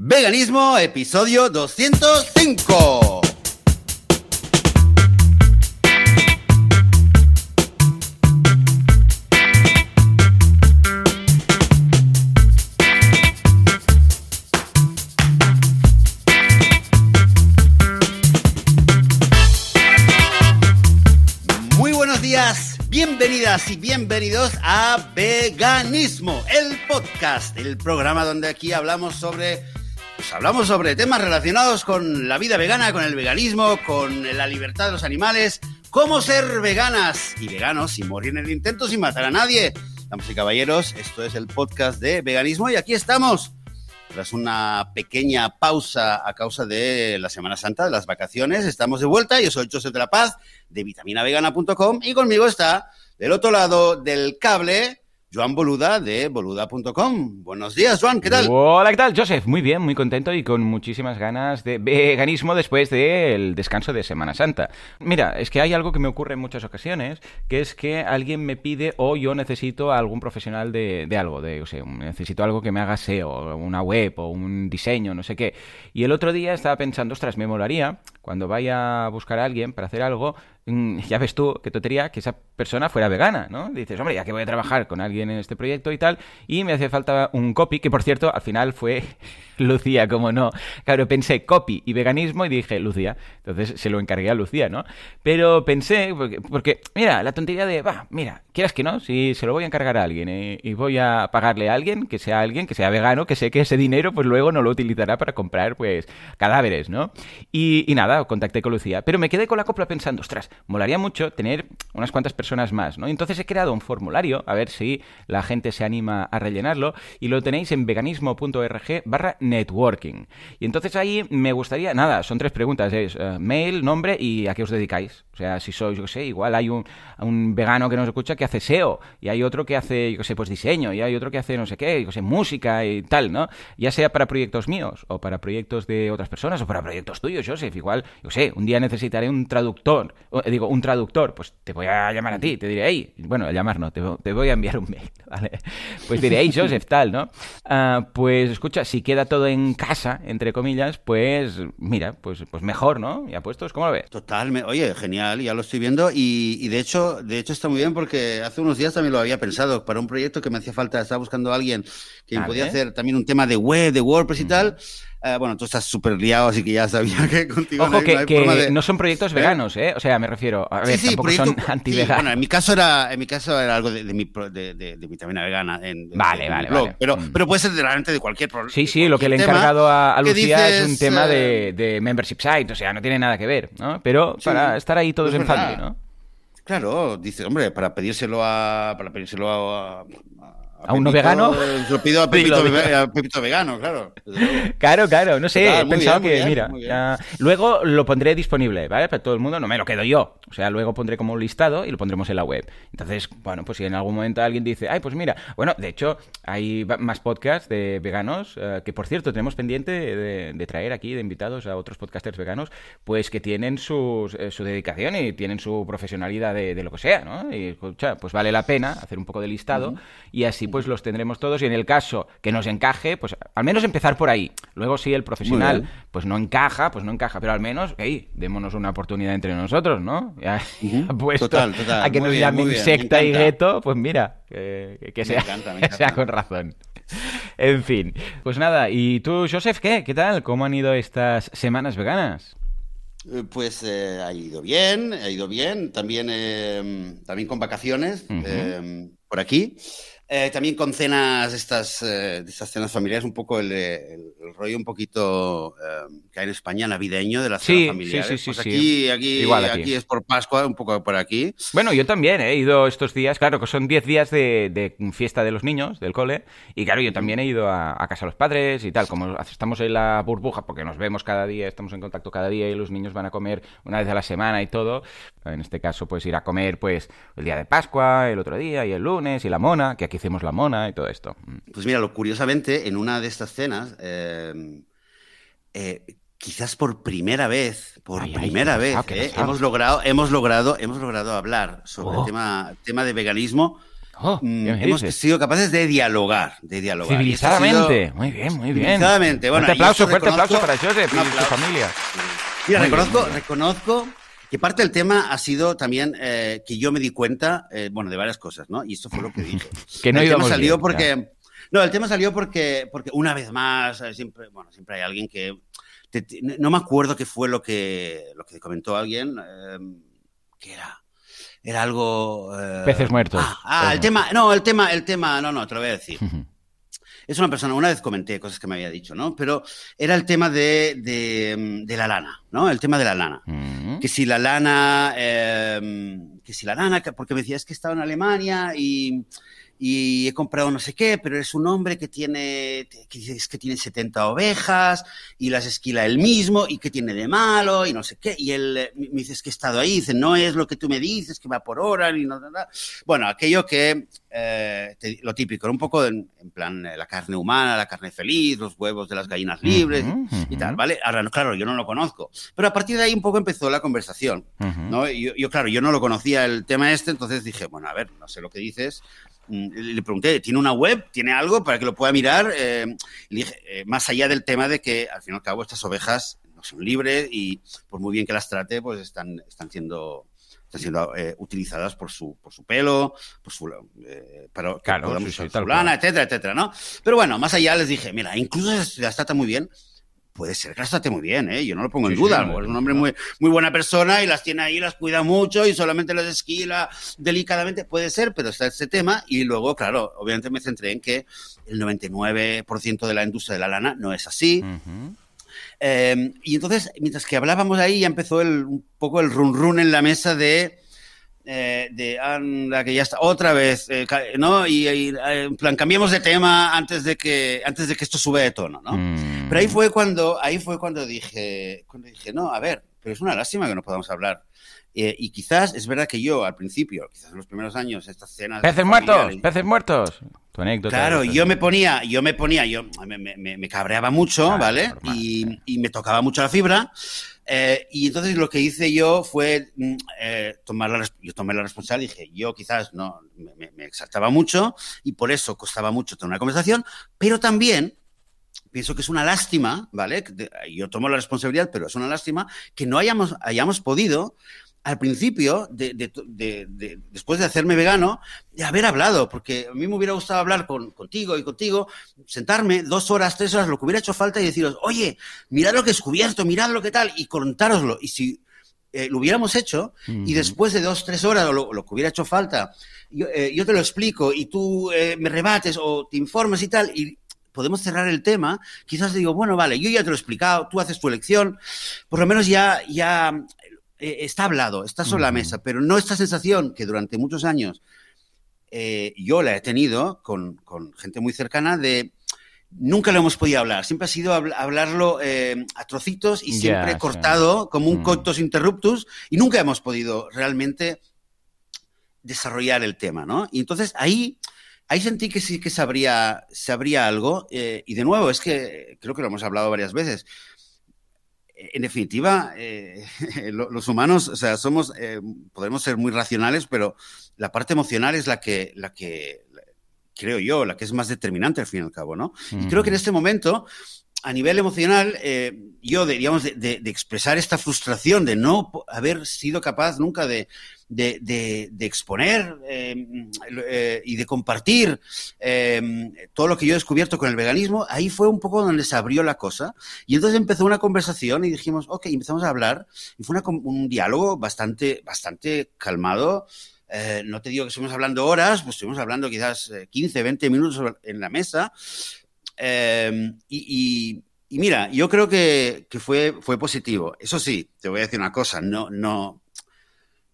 Veganismo, episodio 205. Muy buenos días, bienvenidas y bienvenidos a Veganismo, el podcast, el programa donde aquí hablamos sobre pues hablamos sobre temas relacionados con la vida vegana, con el veganismo, con la libertad de los animales, cómo ser veganas y veganos sin morir en el intento, sin matar a nadie. Damas y caballeros, esto es el podcast de veganismo y aquí estamos. Tras una pequeña pausa a causa de la Semana Santa, de las vacaciones, estamos de vuelta. Yo soy Joseph de la Paz, de vitaminavegana.com, y conmigo está, del otro lado del cable, Joan Boluda de boluda.com. Buenos días, Joan, ¿qué tal? Hola, ¿qué tal, Joseph? Muy bien, muy contento y con muchísimas ganas de veganismo después del descanso de Semana Santa. Mira, es que hay algo que me ocurre en muchas ocasiones, que es que alguien me pide o yo necesito a algún profesional de, de algo, de, o sea, necesito algo que me haga SEO, una web o un diseño, no sé qué. Y el otro día estaba pensando, ostras, me molaría cuando vaya a buscar a alguien para hacer algo, ya ves tú, qué tontería, que esa persona fuera vegana, ¿no? Dices, hombre, ya que voy a trabajar con alguien en este proyecto y tal, y me hace falta un copy, que por cierto, al final fue Lucía, como no. Claro, pensé copy y veganismo y dije, Lucía. Entonces se lo encargué a Lucía, ¿no? Pero pensé, porque, porque mira, la tontería de, va, mira, quieras que no, si se lo voy a encargar a alguien eh, y voy a pagarle a alguien, que sea alguien, que sea vegano, que sé que ese dinero pues luego no lo utilizará para comprar pues cadáveres, ¿no? Y, nada, contacté con Lucía, pero me quedé con la copla pensando, ostras, molaría mucho tener unas cuantas personas más, ¿no? Entonces he creado un formulario, a ver si la gente se anima a rellenarlo, y lo tenéis en veganismo.org barra networking. Y entonces ahí me gustaría, nada, son tres preguntas, es uh, mail, nombre y a qué os dedicáis. O sea, si sois, yo sé, igual hay un, un, vegano que nos escucha que hace SEO, y hay otro que hace, yo qué sé, pues diseño, y hay otro que hace no sé qué, yo sé, música y tal, ¿no? Ya sea para proyectos míos, o para proyectos de otras personas, o para proyectos tuyos, Joseph, igual, yo sé, un día necesitaré un traductor, digo, un traductor, pues te voy a llamar a ti, te diré, hey, bueno, a llamar no, te, te voy a enviar un mail, ¿vale? Pues diré, hey, Joseph, tal, ¿no? Uh, pues escucha, si queda todo en casa, entre comillas, pues mira, pues, pues mejor, ¿no? Ya puestos, ¿cómo lo ves? Total, oye, genial, ya lo estoy viendo y, y, de hecho, de hecho está muy bien porque hace unos días también lo había pensado para un proyecto que me hacía falta, estaba buscando a alguien que podía hacer también un tema de web, de WordPress y tal. Uh, bueno, tú estás súper liado, así que ya sabía que contigo Ojo, no hay, que, no hay que forma de... no son proyectos veganos, ¿eh? O sea, me refiero, a ver, sí, sí, tampoco proyecto- son sí, anti-veganos. bueno, en mi caso era, en mi caso era algo de, de mi, de, de, vitamina vegana. En, Vale, vale, blog. vale. Pero, Mm. pero puede ser realmente de cualquier problema. Sí, sí, lo que le he encargado a, Lucía es un tema eh, de, de membership site, o sea, no tiene nada que ver, ¿no? Pero Sí, para estar ahí todos en family, ¿no? Claro, dice, hombre, para pedírselo a. Para pedírselo a. ¿A uno Pepito, vegano? Se lo pido a Pepito, a vegano, claro. Claro, claro, no sé, Total, he pensado bien, que, bien, mira, ya- luego lo pondré disponible, ¿vale? Para todo el mundo, no me lo quedo yo. O sea, luego pondré como un listado y lo pondremos en la web. Entonces, bueno, pues si en algún momento alguien dice, ay, pues mira, bueno, de hecho, hay más podcasts de veganos, eh, que por cierto, tenemos pendiente de, de traer aquí de invitados a otros podcasters veganos, pues que tienen sus, eh, su dedicación y tienen su profesionalidad de, de lo que sea, ¿no? Y escucha, pues vale la pena hacer un poco de listado y así pues los tendremos todos y en el caso que nos encaje, pues al menos empezar por ahí. Luego si el profesional pues no encaja, pues no encaja, pero al menos, hey, démonos una oportunidad entre nosotros, ¿no? Ya, puesto Total, total. a que Muy nos llamen secta Me y gueto, pues mira, que, que Me sea, encanta, me que encanta. sea con razón. En fin, pues nada, ¿y tú, Joseph, qué? ¿Qué tal? ¿Cómo han ido estas semanas veganas? Eh, Pues eh, ha ido bien, ha ido bien. También, eh, también con vacaciones eh, por aquí. Eh, también con cenas, estas, eh, estas cenas familiares, un poco el, eh, el- el rollo un poquito eh, que hay en España navideño de las Sí, cenas familiares. sí, sí, Pues sí. aquí, aquí, Igual aquí. aquí es por Pascua, un poco por aquí. Bueno, yo también he ido estos días, claro, que son 10 días de, de fiesta de los niños, del cole, y claro, yo también he ido a, a casa de los padres y tal, como estamos en la burbuja, porque nos vemos cada día, estamos en contacto cada día y los niños van a comer una vez a la semana y todo, en este caso pues ir a comer pues el día de Pascua, el otro día y el lunes y la mona, que aquí hacemos la mona y todo esto. Pues mira, lo curiosamente, en una de estas cenas, eh, eh, quizás por primera vez, por Ay, ay, primera vez, eh, hemos logrado, hemos logrado, hemos logrado hablar sobre Oh. el tema, tema de veganismo Oh, mm, hemos sido capaces de dialogar, de dialogar. Civilizadamente, muy bien, muy bien. Civilizadamente, bueno. Fuerte aplauso, fuerte aplauso para Joseph y su familia. Mira, reconozco, reconozco que parte del tema ha sido también eh, que yo me di cuenta, eh, bueno, de varias cosas, ¿no? Y esto fue lo que dije. que no el tema salió porque... No, el tema salió porque, porque una vez más, eh, siempre, bueno, siempre hay alguien que... no me acuerdo qué fue lo que, lo que comentó alguien, eh, que era era algo... Peces muertos. Ah, ah el tema, no, el tema, el tema, no, no, te lo voy a decir. Es una persona, una vez comenté cosas que me había dicho, ¿no? Pero era el tema de, de, la lana, ¿no? El tema de la lana. Mm. Que si la lana, eh, que si la lana, porque me decía, es que estaba en Alemania y y he comprado no sé qué, pero es un hombre que tiene, que que tiene 70 ovejas y las esquila él mismo y que tiene de malo y no sé qué. Y él eh, me dice, es que he estado ahí, dice, no es lo que tú me dices, que va por hora y no, Bueno, aquello que, eh, lo típico, un poco en, plan eh, la carne humana, la carne feliz, los huevos de las gallinas libres y tal, ¿vale? Ahora, claro, yo no lo conozco. Pero a partir de ahí un poco empezó la conversación, ¿no? Yo, yo, claro, yo no lo conocía el tema este, entonces dije, bueno, a ver, no sé lo que dices, le pregunté, ¿tiene una web? ¿Tiene algo para que lo pueda mirar? Eh, eh, más allá del tema de que, al fin y al cabo, estas ovejas no son libres y, por muy bien que las trate, pues están, están siendo están siendo eh, utilizadas por su, por su pelo, por su, para que claro, lana, etcétera, etcétera, ¿no? Pero bueno, más allá les dije, mira, incluso las trata muy bien, puede ser que muy bien, ¿eh? Yo no lo pongo en duda. es un hombre muy, muy buena persona y las tiene ahí, las cuida mucho y solamente las esquila delicadamente. Puede ser, pero está ese tema. Y luego, claro, obviamente me centré en que el 99% de la industria de la lana no es así. Em, y entonces, mientras que hablábamos ahí, ya empezó el, un poco el run run en la mesa de eh, de anda que ya está otra vez, eh, ¿no? Y, eh, en plan cambiamos de tema antes de que antes de que esto sube de tono, ¿no? Mm. Pero ahí fue cuando ahí fue cuando dije cuando dije no, a ver, pero es una lástima que no podamos hablar. Y quizás es verdad que yo al principio, quizás en los primeros años, estas cenas. Peces muertos, peces muertos. Tu anécdota. Claro, yo me ponía, yo me ponía, yo me, me, me cabreaba mucho, ¿vale? y, y, me tocaba mucho la fibra. Eh, y entonces lo que hice yo fue mm, eh, tomar la, yo tomé la responsabilidad, dije, yo quizás no me, me, exaltaba mucho y por eso costaba mucho tener una conversación, pero también pienso que es una lástima, ¿vale? Yo tomo la responsabilidad, pero es una lástima que no hayamos, hayamos podido al principio, de, después de hacerme vegano, de haber hablado, porque a mí me hubiera gustado hablar con, contigo y contigo, sentarme dos horas, tres horas, lo que hubiera hecho falta y deciros, oye, mirad lo que he descubierto, mirad lo que tal, y contároslo. Y si eh, lo hubiéramos hecho, y después de dos, tres horas, lo, lo que hubiera hecho falta, yo, eh, yo, te lo explico y tú eh, me rebates o te informas y tal, y podemos cerrar el tema, quizás digo, bueno, vale, yo ya te lo he explicado, tú haces tu elección, por lo menos ya, ya eh, está hablado, está sobre la mesa, pero no esta sensación que durante muchos años eh, yo la he tenido con, gente muy cercana de nunca lo hemos podido hablar, siempre ha sido hablarlo eh, a trocitos y siempre cortado como un coitus interruptus y nunca hemos podido realmente desarrollar el tema, ¿no? Y entonces ahí, ahí sentí que sí que sabría, sabría algo y de nuevo, es que creo que lo hemos hablado varias veces, en definitiva, eh, los humanos, o sea, somos, eh, podemos ser muy racionales, pero la parte emocional es la que, la que, creo yo, la que es más determinante al fin y al cabo, ¿no? Y creo que en este momento, a nivel emocional, eh, yo, digamos, de, expresar esta frustración de no haber sido capaz nunca de, de, exponer em, eh, y de compartir em, todo lo que yo he descubierto con el veganismo, ahí fue un poco donde se abrió la cosa. Y entonces empezó una conversación y dijimos, ok, empezamos a hablar. Y fue un diálogo bastante, bastante calmado. Eh, no te digo que estuvimos hablando horas, pues estuvimos hablando quizás 15, eh, 20 minutos en la mesa. Em, y, mira, yo creo que, que, fue, fue positivo. Eso sí, te voy a decir una cosa, no, no,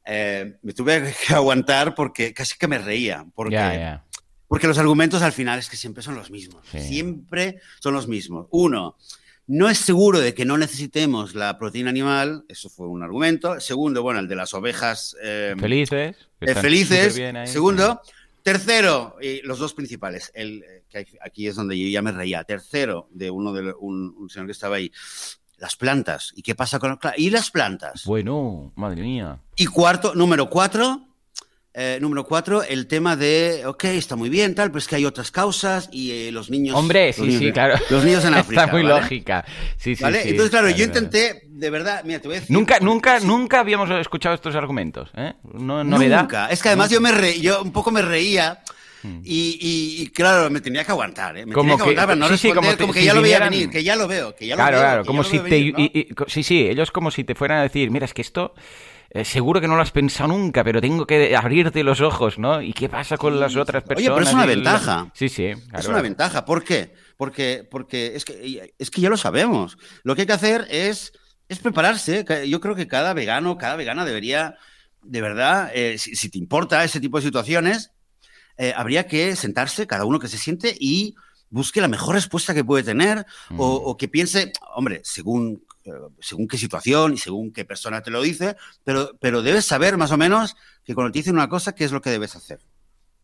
eh, me tuve que aguantar porque casi que me reía. Porque, porque los argumentos al final es que siempre son los mismos. Siempre son los mismos. Uno, no es seguro de que no necesitemos la proteína animal, eso fue un argumento. Segundo, bueno, el de las ovejas eh, felices. Eh, felices. Segundo. Tercero, y los dos principales, el, que aquí es donde yo ya me reía. Tercero, de uno de un señor que estaba ahí, las plantas. ¿Y qué pasa con las ¿Y las plantas? Bueno, madre mía. Y cuarto, número cuatro, eh, número cuatro, el tema de, ok, está muy bien, tal, pero es que hay otras causas y eh, los niños. Hombre, sí, sí, claro. Los niños en África. Está muy lógica. Sí, sí, ¿Vale? sí, Entonces, claro, yo intenté, de verdad, mira, te voy a decir. Nunca, nunca, sí, nunca habíamos escuchado estos argumentos, ¿eh? No, novedad. Nunca. Es que además yo me re- yo un poco me reía. Hmm. Y, y- y, claro, me tenía que aguantar, ¿eh? Me Como tenía que que- aguantar para no sí, sí, responder, como como, te- que si ya lo veía vinieran- venir, que ya lo veo, que ya lo Claro, veo. claro, como lo si te... venir, ¿no? y- sí, sí, ellos como si te fueran a decir, mira, es que esto... eh, seguro que no lo has pensado nunca, pero tengo que abrirte los ojos, ¿no? ¿Y qué pasa con las otras Oye, personas? pero es una y la- ventaja. Sí, sí. Es claro, una claro. ventaja. ¿Por qué? Porque, porque es, que, es que ya lo sabemos. Lo que hay que hacer es, es prepararse. Yo creo que cada vegano, cada vegana debería, de verdad, eh, si, si te importa ese tipo de situaciones, eh, habría que sentarse, cada uno que se siente y busque la mejor respuesta que puede tener Mm. o, o que piense, hombre, según, eh, según qué situación y según qué persona te lo dice, pero, pero debes saber más o menos que cuando te dicen una cosa, qué es lo que debes hacer.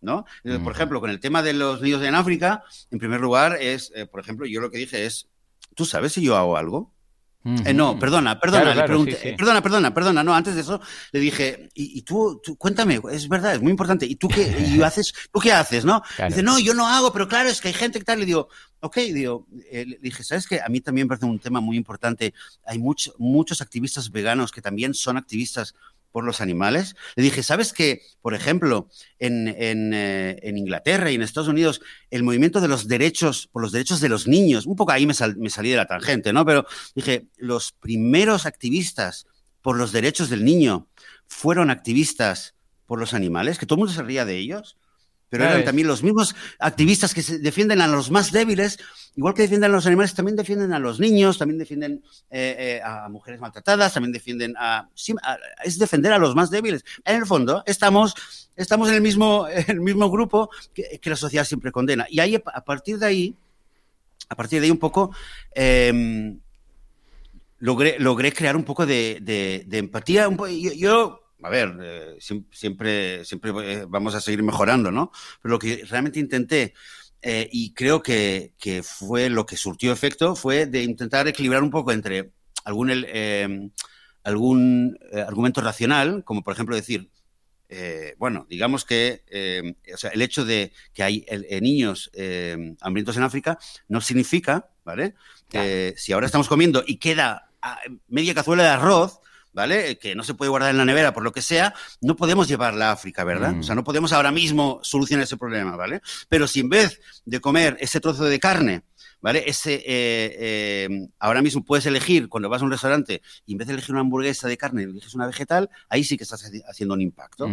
¿no? Eh. Por ejemplo, con el tema de los niños en África, en primer lugar, es, eh, por ejemplo, yo lo que dije es, ¿tú sabes si yo hago algo? Eh, no, perdona, perdona, Claro, le claro, pregunté, sí, sí. eh, perdona, perdona, perdona, no, antes de eso le dije, y, y tú, tú, cuéntame, es verdad, es muy importante, ¿y tú qué, y haces, tú qué haces, no? Claro. Dice, no, yo no hago, pero claro, es que hay gente que tal, le digo, ok, digo, eh, le dije, ¿sabes qué? A mí también me parece un tema muy importante, hay mucho- muchos activistas veganos que también son activistas por los animales. Le dije, ¿sabes que, por ejemplo, en, eh, en Inglaterra y en Estados Unidos, el movimiento de los derechos, por los derechos de los niños, un poco ahí me, me salí de la tangente, ¿no? Pero dije, los primeros activistas por los derechos del niño fueron activistas por los animales, que todo el mundo se ría de ellos, pero eran también los mismos activistas que se defienden a los más débiles, igual que defienden a los animales, también defienden a los niños, también defienden eh, eh, a mujeres maltratadas, también defienden a, sí, a- Es defender a los más débiles. En el fondo, estamos, estamos en el mismo, en el mismo grupo que, que la sociedad siempre condena. Y ahí, a partir de ahí, a partir de ahí un poco, eh, logré, logré crear un poco de, de- de empatía. Un po- yo, yo, a ver, eh, siem- siempre, siempre eh, vamos a seguir mejorando, ¿no? Pero lo que realmente intenté, eh, y creo que, que fue lo que surtió efecto, fue de intentar equilibrar un poco entre algún, el- eh, algún argumento racional, como por ejemplo decir, eh, bueno, digamos que eh, o sea, el hecho de que hay el- niños eh, hambrientos en África no significa, ¿vale? Que si ahora estamos comiendo y queda ah, media cazuela de arroz, ¿vale? Que no se puede guardar en la nevera por lo que sea, no podemos llevarla a África, ¿verdad? Mm. O sea, no podemos ahora mismo solucionar ese problema, ¿vale? Pero si en vez de comer ese trozo de carne, ¿vale? Ese, eh, eh, ahora mismo puedes elegir, cuando vas a un restaurante, y en vez de elegir una hamburguesa de carne, eliges una vegetal, ahí sí que estás haci- haciendo un impacto.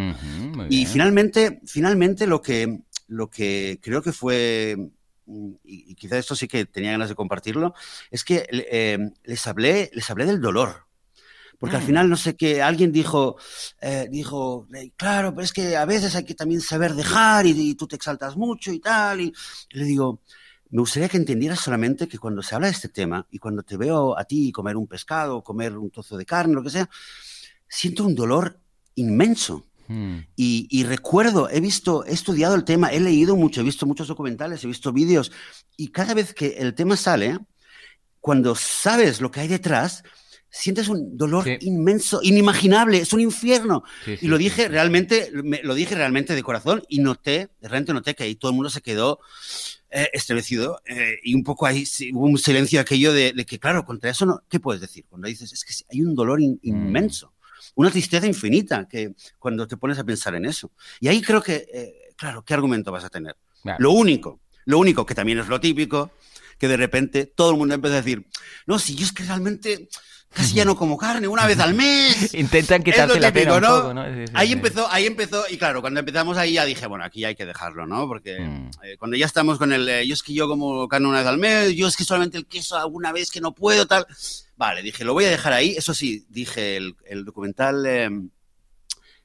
Y finalmente, finalmente lo que, lo que creo que fue, mm, y, y quizá esto sí que tenía ganas de compartirlo, es que eh, les, hablé, les hablé del dolor. Porque al final, no sé qué, alguien dijo, eh, dijo, eh, claro, pero es que a veces hay que también saber dejar y, y tú te exaltas mucho y tal. Y, y le digo, me gustaría que entendieras solamente que cuando se habla de este tema y cuando te veo a ti comer un pescado, comer un trozo de carne, lo que sea, siento un dolor inmenso. Mm. Y, y recuerdo, he visto, he estudiado el tema, he leído mucho, he visto muchos documentales, he visto vídeos, y cada vez que el tema sale, cuando sabes lo que hay detrás, sientes un dolor Sí. inmenso, inimaginable, es un infierno. Sí, y sí, lo sí, dije realmente, me- lo dije realmente de corazón y noté, de repente noté que ahí todo el mundo se quedó eh, estremecido eh, y un poco ahí hubo un silencio aquello de, de que, claro, contra eso, no, ¿qué puedes decir? Cuando dices, es que hay un dolor in- Mm. inmenso, una tristeza infinita que cuando te pones a pensar en eso. Y ahí creo que, eh, claro, ¿qué argumento vas a tener? Claro. Lo único, lo único que también es lo típico, que de repente todo el mundo empieza a decir, no, si yo es que realmente casi ya no como carne, una vez al mes. Intentan quitarse la pena un ¿no? poco, ¿no? Sí, sí, Ahí sí. empezó, ahí empezó, y claro, cuando empezamos ahí ya dije, bueno, aquí hay que dejarlo, ¿no? Porque Mm. eh, cuando ya estamos con el, eh, yo es que yo como carne una vez al mes, yo es que solamente el queso alguna vez que no puedo, tal. Vale, dije, lo voy a dejar ahí. Eso sí, dije, el, el documental eh,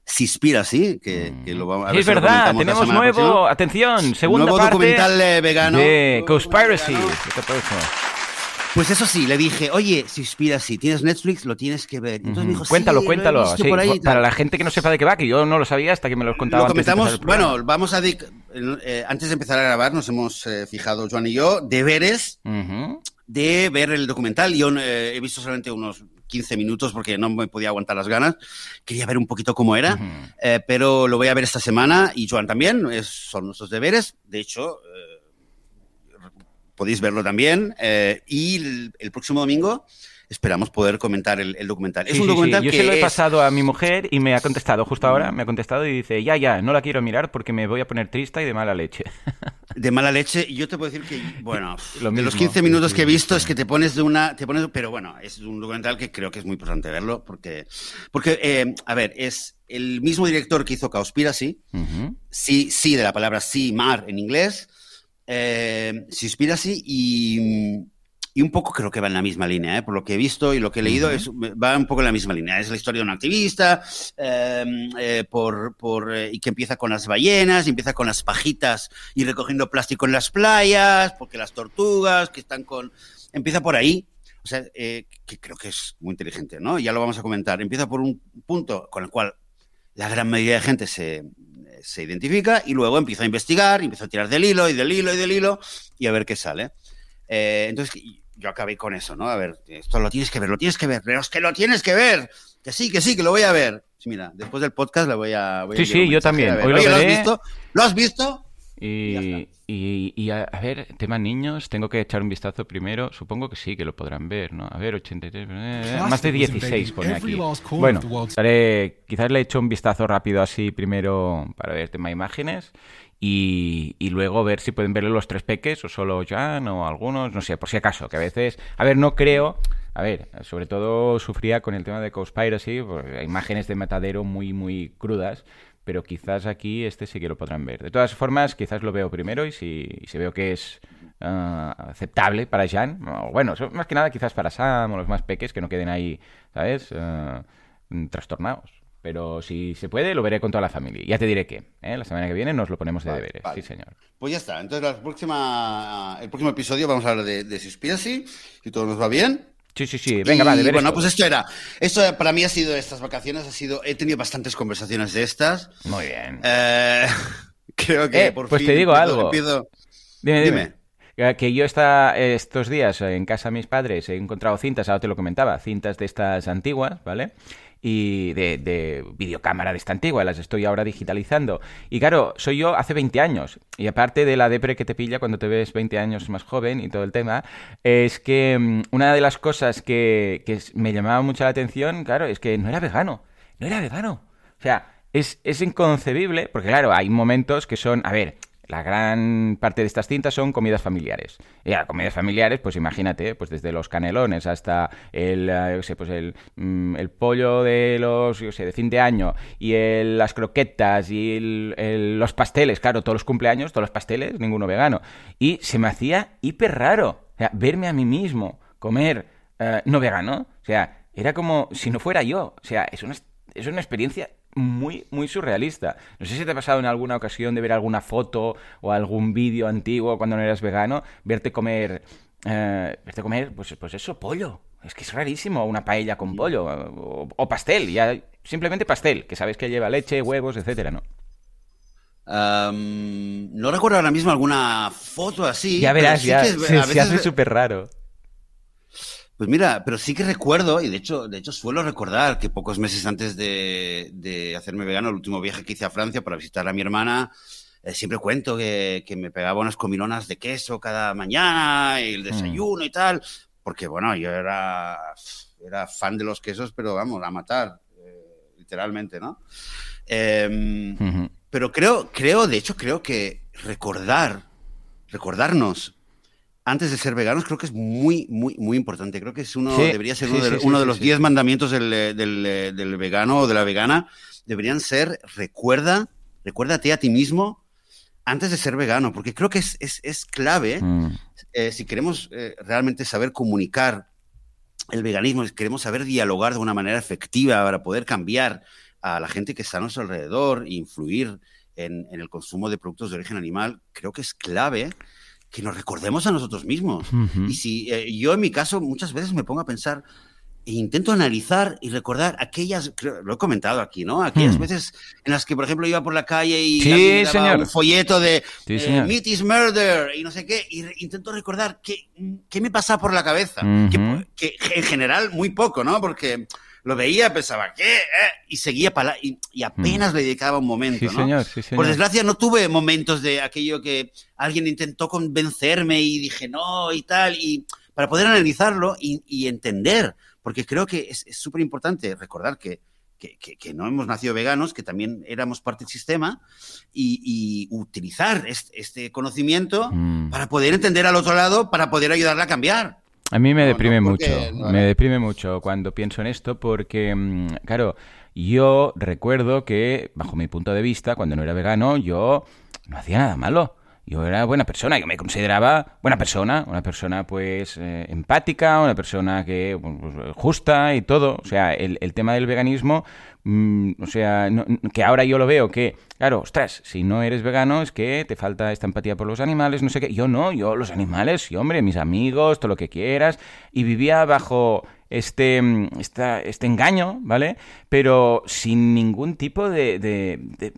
Sispira, sí, que, que lo vamos a Sí, ver es si verdad, tenemos nuevo, próxima. atención, segunda nuevo parte documental eh, vegano. de Conspiracy. vegano. Pues eso sí, le dije, oye, si inspira si tienes Netflix, lo tienes que ver. Entonces me dijo, cuéntalo, sí, cuéntalo. Sí, ahí, para la gente que no sepa de qué va, que yo no lo sabía hasta que me lo contaba Lo antes comentamos, bueno, vamos a... eh, antes de empezar a grabar nos hemos eh, fijado, Joan y yo, deberes Ujú. de ver el documental. Yo eh, he visto solamente unos 15 minutos porque no me podía aguantar las ganas. Quería ver un poquito cómo era, eh, pero lo voy a ver esta semana y Joan también. Es- son nuestros deberes. De hecho, podéis verlo también. eh, y el, el próximo domingo esperamos poder comentar el, el documental. es Sí, un sí, sí. documental Yo que se lo he es- pasado a mi mujer y me ha contestado justo ahora, me ha contestado y dice, ya, ya, no la quiero mirar porque me voy a poner triste y de mala leche. de mala leche. Y yo te puedo decir que, bueno, Lo de los mismo. 15 minutos Sí, que he sí, visto sí. es que te pones de una, te pones, pero bueno, es un documental que creo que es muy importante verlo porque, porque, eh, a ver, es el mismo director que hizo Cowspiracy, Ujú. sí, sí, de la palabra sí, mar en inglés, eh, Seaspiracy y, y un poco creo que va en la misma línea, ¿eh? por lo que he visto y lo que he leído, es, va un poco en la misma línea. Es la historia de un activista eh, eh, por, por, eh, y que empieza con las ballenas, y empieza con las pajitas y recogiendo plástico en las playas, porque las tortugas que están con... Empieza por ahí. O sea, que creo que es muy inteligente, ¿no? Ya lo vamos a comentar. Empieza por un punto con el cual la gran mayoría de gente se, se identifica y luego empieza a investigar, y empieza a tirar del hilo y del hilo y del hilo y a ver qué sale. Eh, entonces yo acabé con eso, ¿no? A ver, esto lo tienes que ver, lo tienes que ver, pero es que lo tienes que ver, que sí, que sí, que lo voy a ver. Mira, después del podcast lo voy a... Voy Sí, sí, yo también. Hoy lo Oye, ¿lo has visto? ¿Lo has visto? Y, y, y a, ver, tema niños, tengo que echar un vistazo primero. Supongo que sí, que lo podrán ver, ¿no? A ver, 83, eh, más de 16 pone aquí. Bueno, haré- quizás le echo un vistazo rápido así primero para ver tema imágenes y, y luego ver si pueden verlo los tres peques o solo Jan o algunos, no sé, por si acaso, que a veces... A ver, no creo... A ver, sobre todo sufría con el tema de Conspiracy, porque imágenes de matadero muy, muy crudas, pero quizás aquí este sí que lo podrán ver. De todas formas, quizás lo veo primero y si, y si veo que es ah, aceptable para Jan, o bueno, más que nada quizás para Sam o los más peques que no queden ahí, ¿sabes? Mm, trastornados. Pero si se puede, lo veré con toda la familia. Ya te diré que, ¿eh? La semana que viene nos lo ponemos de Vale, deberes. vale. Sí, señor. Pues ya está. Entonces, la próxima, el próximo episodio vamos a hablar de, de Seaspiracy, si todo nos va bien. Sí, sí, sí. Venga, Y, va, deberes. Bueno, pues esto era. Esto para mí ha sido estas vacaciones, ha sido. He tenido bastantes conversaciones de estas. Muy bien. Eh, creo que Eh, por pues fin te digo algo. empiezo- Dime, dime. Dime. Que- Que yo esta, estos días eh, en casa de mis padres he encontrado cintas, ahora te lo comentaba, cintas de estas antiguas, ¿vale? Y de, de videocámara de esta antigua, las estoy ahora digitalizando. Y claro, soy yo hace 20 años. Y aparte de la depre que te pilla cuando te ves 20 años más joven y todo el tema, es que mm, una de las cosas que, que me llamaba mucho la atención, claro, es que no era vegano. No era vegano. O sea, es, es inconcebible, porque claro, hay momentos que son, a ver, la gran parte de estas cintas son comidas familiares. Y a comidas familiares, pues imagínate, pues desde los canelones hasta el, eh, yo pues el, mm, el pollo de los, yo sé, de fin de año y el- las croquetas y el- los pasteles, claro, todos los cumpleaños, todos los pasteles, ninguno vegano. Y se me hacía hiper raro, o sea, verme a mí mismo comer eh, no vegano, o sea, era como si no fuera yo, o sea, es una, es una experiencia muy, muy surrealista. No sé si te ha pasado en alguna ocasión de ver alguna foto o algún vídeo antiguo cuando no eras vegano, verte comer, eh, verte comer, pues, pues eso, pollo. Es que es rarísimo, una paella con pollo o, o pastel, ya simplemente pastel, que sabes que lleva leche, huevos, etcétera, ¿no? No recuerdo ahora mismo alguna foto así. ya verás, sí ya que se, se a veces- hace súper raro. Pues mira, pero sí que recuerdo, y de hecho, de hecho suelo recordar que pocos meses antes de, de hacerme vegano, el último viaje que hice a Francia para visitar a mi hermana, eh, siempre cuento que, que me pegaba unas comilonas de queso cada mañana y el desayuno y tal, porque bueno, yo era, era fan de los quesos, pero vamos, a matar, eh, literalmente, ¿no? Em, pero creo, creo, de hecho, creo que recordar, recordarnos antes de ser veganos, creo que es muy, muy, muy importante. Creo que es uno, Sí, debería ser sí, uno de, sí, uno de los sí. diez mandamientos del, del, del vegano o de la vegana. Deberían ser, recuerda, recuérdate a ti mismo antes de ser vegano, porque creo que es, es, es clave Mm. eh, si queremos eh, realmente saber comunicar el veganismo, si queremos saber dialogar de una manera efectiva para poder cambiar a la gente que está a nuestro alrededor e influir en, en el consumo de productos de origen animal, creo que es clave que nos recordemos a nosotros mismos. Y si yo en mi caso muchas veces me pongo a pensar e intento analizar y recordar aquellas, lo he comentado aquí, ¿no? Aquellas hmm. veces en las que, por ejemplo, iba por la calle y sí, un folleto de eh, Meat is Murder y no sé qué, y intento recordar qué, qué, me pasaba por la cabeza. que, en general muy poco, ¿no? Porque lo veía, pensaba, ¿qué? Eh", y seguía para y, y, apenas hmm. le dedicaba un momento, sí, Señor, sí, señor. Por desgracia no tuve momentos de aquello que alguien intentó convencerme y dije no y tal, y para poder analizarlo y, y entender porque creo que es súper importante recordar que, que, no hemos nacido veganos, que también éramos parte del sistema, y, utilizar este, conocimiento mm. para poder entender al otro lado, para poder ayudarle a cambiar. A mí me deprime mucho, me deprime mucho cuando pienso en esto porque, mm, claro, yo recuerdo que, bajo mi punto de vista, cuando no era vegano, yo no hacía nada malo. Yo era buena persona, yo me consideraba buena persona, una persona pues eh, empática, una persona que pues, justa y todo. O sea, el, el tema del veganismo, mm, o sea, que ahora yo lo veo que, claro, ostras, si no eres vegano es que te falta esta empatía por los animales, no sé qué. Yo no, yo los animales, sí, hombre, mis amigos, todo lo que quieras. Y vivía bajo este, mm, este engaño, ¿vale? Pero sin ningún tipo de, de,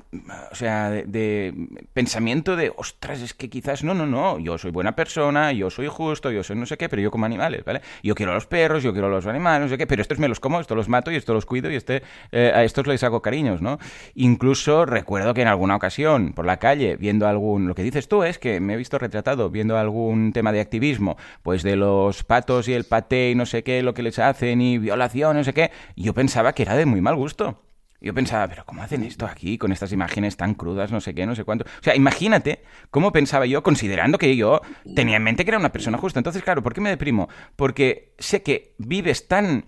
o sea, de, pensamiento de, ostras, es que quizás no, no, no, yo soy buena persona, yo soy justo, yo soy no sé qué, pero yo como animales, ¿vale? Yo quiero a los perros, yo quiero a los animales, no sé qué, pero estos me los como, estos los mato y estos los cuido y este, eh, a estos les hago cariños, ¿no? Incluso recuerdo que en alguna ocasión, por la calle, viendo algún, lo que dices tú es que me he visto retratado viendo algún tema de activismo, pues de los patos y el paté y no sé qué, lo que les hacen y violación, no sé qué, yo pensaba que era de muy mal gusto. Yo pensaba, pero ¿cómo hacen esto aquí con estas imágenes tan crudas, no sé qué, no sé cuánto? O sea, imagínate cómo pensaba yo, considerando que yo tenía en mente que era una persona justa. Entonces, claro, ¿por qué me deprimo? Porque sé que vives tan,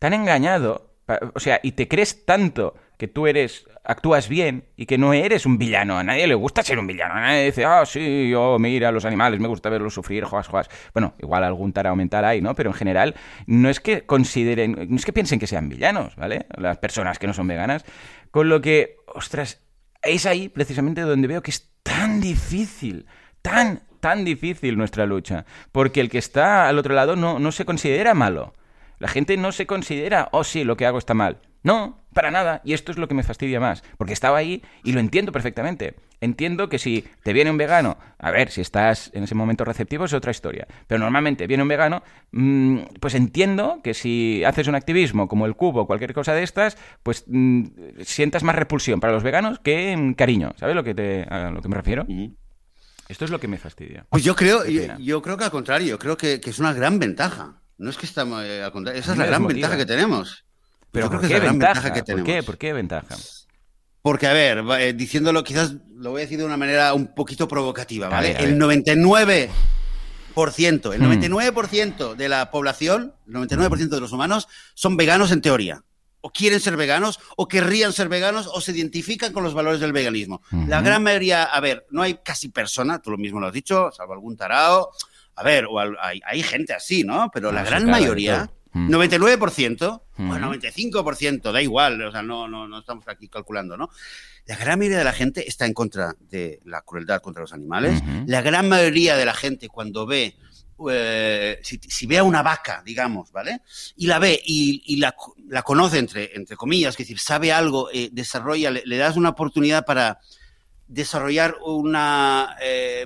tan engañado, o sea, y te crees tanto que tú eres, actúas bien y que no eres un villano. A nadie le gusta ser un villano. A nadie dice, ah, sí, yo mira los animales, me gusta verlos sufrir, juas, juas. Bueno, igual algún tara aumentar ahí, ¿no? Pero en general, no es que consideren, no es que piensen que sean villanos, ¿vale? Las personas que no son veganas. Con lo que, ostras, es ahí precisamente donde veo que es tan difícil, tan, tan difícil nuestra lucha. Porque el que está al otro lado no, no se considera malo. La gente no se considera, oh sí, lo que hago está mal. No, para nada. Y esto es lo que me fastidia más. Porque estaba ahí y lo entiendo perfectamente. Entiendo que si te viene un vegano, a ver, si estás en ese momento receptivo es otra historia. Pero normalmente viene un vegano, mm, pues entiendo que si haces un activismo como el cubo o cualquier cosa de estas, pues mm, sientas más repulsión para los veganos que cariño. ¿Sabes lo que te, a lo que me refiero? Esto es lo que me fastidia. Pues yo creo, yo, creo que al contrario, creo que, es una gran ventaja. No es que estamos eh, al contrario, esa es la gran ventaja que tenemos. Pero ¿por qué ventaja? que tenemos. ¿Por qué? ¿Por qué ventaja? Porque, a ver, eh, diciéndolo quizás lo voy a decir de una manera un poquito provocativa, ¿vale? el 99%, el 99% hmm. de la población, el 99% de los humanos son veganos en teoría. O quieren ser veganos, o querrían ser veganos, o se identifican con los valores del veganismo. La gran mayoría, a ver, no hay casi persona, tú lo mismo lo has dicho, salvo algún tarao. A ver, o hay, gente así, ¿no? Pero la gran mayoría 99%, mm. o 95%, da igual, o sea, no, no, no estamos aquí calculando, ¿no? La gran mayoría de la gente está en contra de la crueldad contra los animales. La gran mayoría de la gente cuando ve, eh, si, ve a una vaca, digamos, ¿vale? Y la ve y, la, conoce, entre, entre comillas, es decir, sabe algo, eh, desarrolla, le, das una oportunidad para desarrollar una... Eh,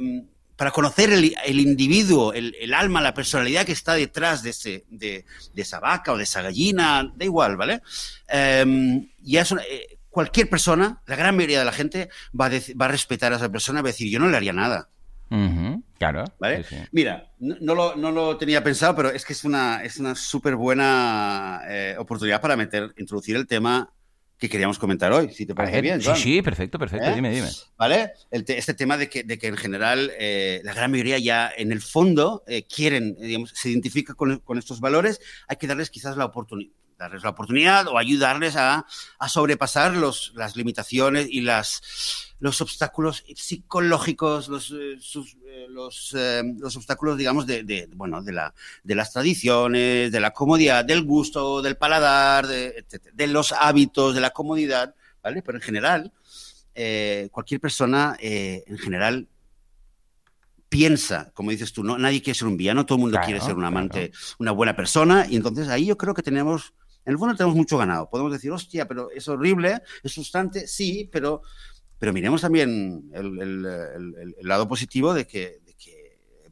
para conocer el, individuo, el, alma, la personalidad que está detrás de, ese, de, esa vaca o de esa gallina, da igual, ¿vale? Um, y eso, eh, cualquier persona, la gran mayoría de la gente, va a, va a respetar a esa persona, va a decir, yo no le haría nada. Claro. ¿Vale? Mira, no, lo, no, lo, tenía pensado, pero es que es una, es una súper buena eh, oportunidad para meter, introducir el tema que queríamos comentar hoy, si te parece bien. Sí, sí, perfecto, perfecto, ¿Eh? dime, dime. ¿Vale? este tema de que, de que en general eh, la gran mayoría ya en el fondo eh, quieren, digamos, se identifica con, con, estos valores, hay que darles quizás la oportunidad darles la oportunidad o ayudarles a, a sobrepasar los, las limitaciones y las, los obstáculos psicológicos, los, eh, eh, los, eh, los, obstáculos, digamos, de, de, bueno, de, la, de las tradiciones, de la comodidad, del gusto, del paladar, de, de los hábitos, de la comodidad, ¿vale? Pero en general, cualquier persona, en general, piensa, como dices tú, no, nadie quiere ser un villano, todo el mundo quiere ser un amante, una buena persona, y entonces ahí yo creo que tenemos, en el fondo tenemos mucho ganado. Podemos decir, hostia, pero es horrible, es frustrante, sí, pero, pero miremos también el, lado positivo de que,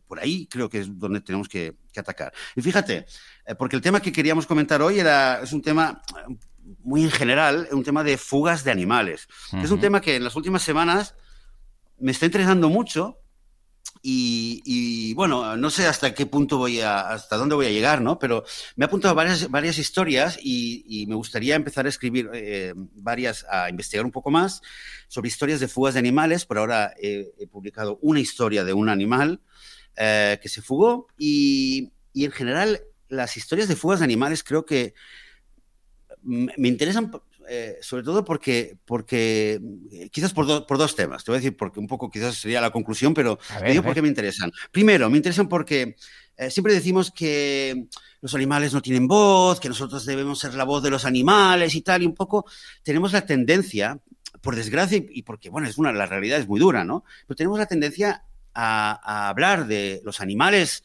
por ahí creo que es donde tenemos que, atacar. Y fíjate, eh, porque el tema que queríamos comentar hoy era, es un tema muy en general, un tema de fugas de animales. Es un tema que en las últimas semanas me está interesando mucho y, bueno, no sé hasta qué punto voy a, hasta dónde voy a llegar, ¿no? Pero me ha apuntado varias, varias historias y, me gustaría empezar a escribir eh, varias, a investigar un poco más sobre historias de fugas de animales. Por ahora he, publicado una historia de un animal eh, que se fugó y, y en general las historias de fugas de animales creo que me interesan eh, sobre todo porque, porque eh, quizás por, por, dos temas. Te voy a decir porque un poco quizás sería la conclusión, pero te digo por qué me interesan. Primero, me interesan porque eh, siempre decimos que los animales no tienen voz, que nosotros debemos ser la voz de los animales y tal, y un poco tenemos la tendencia, por desgracia, y porque, bueno, es una, la realidad es muy dura, ¿no? Pero tenemos la tendencia a, hablar de los animales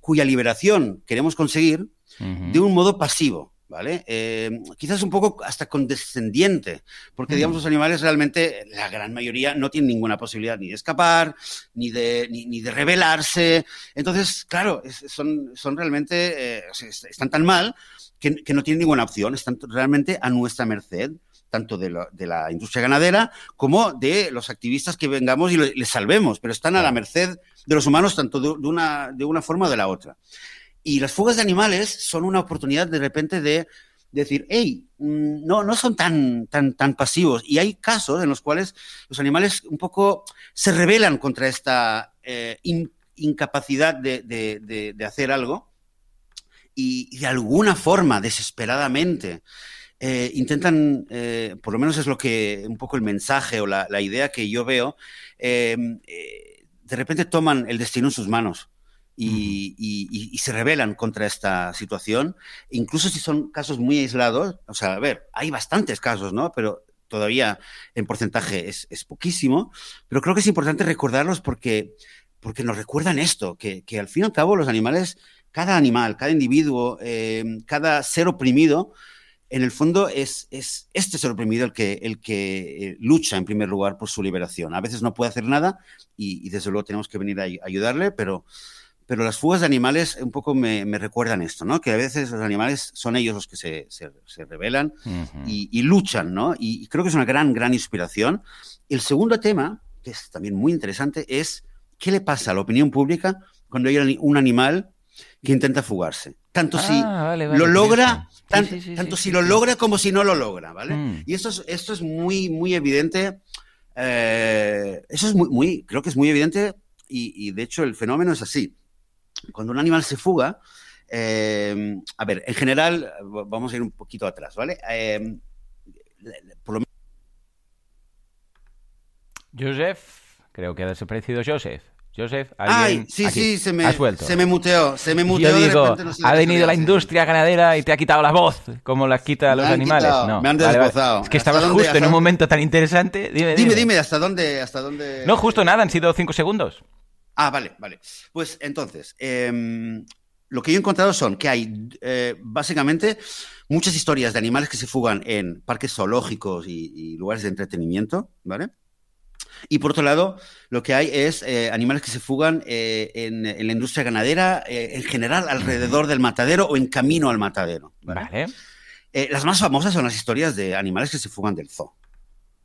cuya liberación queremos conseguir de un modo pasivo. ¿Vale? Eh, quizás un poco hasta condescendiente, porque digamos los animales realmente, la gran mayoría, no tienen ninguna posibilidad ni de escapar, ni de, ni, de rebelarse. Entonces, claro, son, son realmente, eh, están tan mal que, no tienen ninguna opción, están realmente a nuestra merced tanto de, la industria ganadera como de los activistas que vengamos y les salvemos, pero están a la merced de los humanos tanto de, una, de una forma o de la otra. Y las fugas de animales son una oportunidad de repente de decir, hey, mm, no, no son tan, tan, tan pasivos. Y hay casos en los cuales los animales un poco se rebelan contra esta eh, incapacidad de, hacer algo y, de alguna forma, desesperadamente, eh, intentan, eh, por lo menos es lo que un poco el mensaje o la idea que yo veo, de repente toman el destino en sus manos y, se rebelan contra esta situación, incluso si son casos muy aislados, o sea, a ver, hay bastantes casos, ¿no? Pero todavía en porcentaje es, poquísimo, pero creo que es importante recordarlos porque, porque nos recuerdan esto, que, al fin y al cabo los animales, cada animal, cada individuo, eh, cada ser oprimido, en el fondo es, es, este ser oprimido el que, el que eh, lucha en primer lugar por su liberación. A veces no puede hacer nada y, y desde luego tenemos que venir a ayudarle, pero pero las fugas de animales un poco me, recuerdan esto, ¿no? Que a veces los animales son ellos los que se, se, rebelan y, luchan, ¿no? Y, creo que es una gran, gran inspiración. El segundo tema, que es también muy interesante, es qué le pasa a la opinión pública cuando hay un animal que intenta fugarse. Tanto si ah, lo logra, tanto si lo logra como si no lo logra, ¿vale? Mm. Y esto es, esto es muy, muy evidente. Eh, eso es muy, muy, creo que es muy evidente y de hecho el fenómeno es así cuando un animal se fuga, eh, a ver, en general, vamos a ir un poquito atrás, ¿vale? Eh, por lo Joseph, creo que ha desaparecido Joseph. Joseph, Ay, sí, sí, se me, se me muteó, se me muteó. Yo digo, ha venido la industria ganadera y te ha quitado la voz, como la quita a los animales. no, me han desbozado. Es que estabas justo en un momento tan interesante. Dime, dime, dime, ¿hasta dónde, hasta dónde? No, justo nada, han sido cinco segundos. Ah, vale, vale. Pues entonces, em, lo que yo he encontrado son que hay eh, básicamente muchas historias de animales que se fugan en parques zoológicos y, lugares de entretenimiento, ¿vale? Y por otro lado, lo que hay es eh, animales que se fugan eh, en, la industria ganadera, en general alrededor del matadero o en camino al matadero. ¿vale? las más famosas son las historias de animales que se fugan del zoo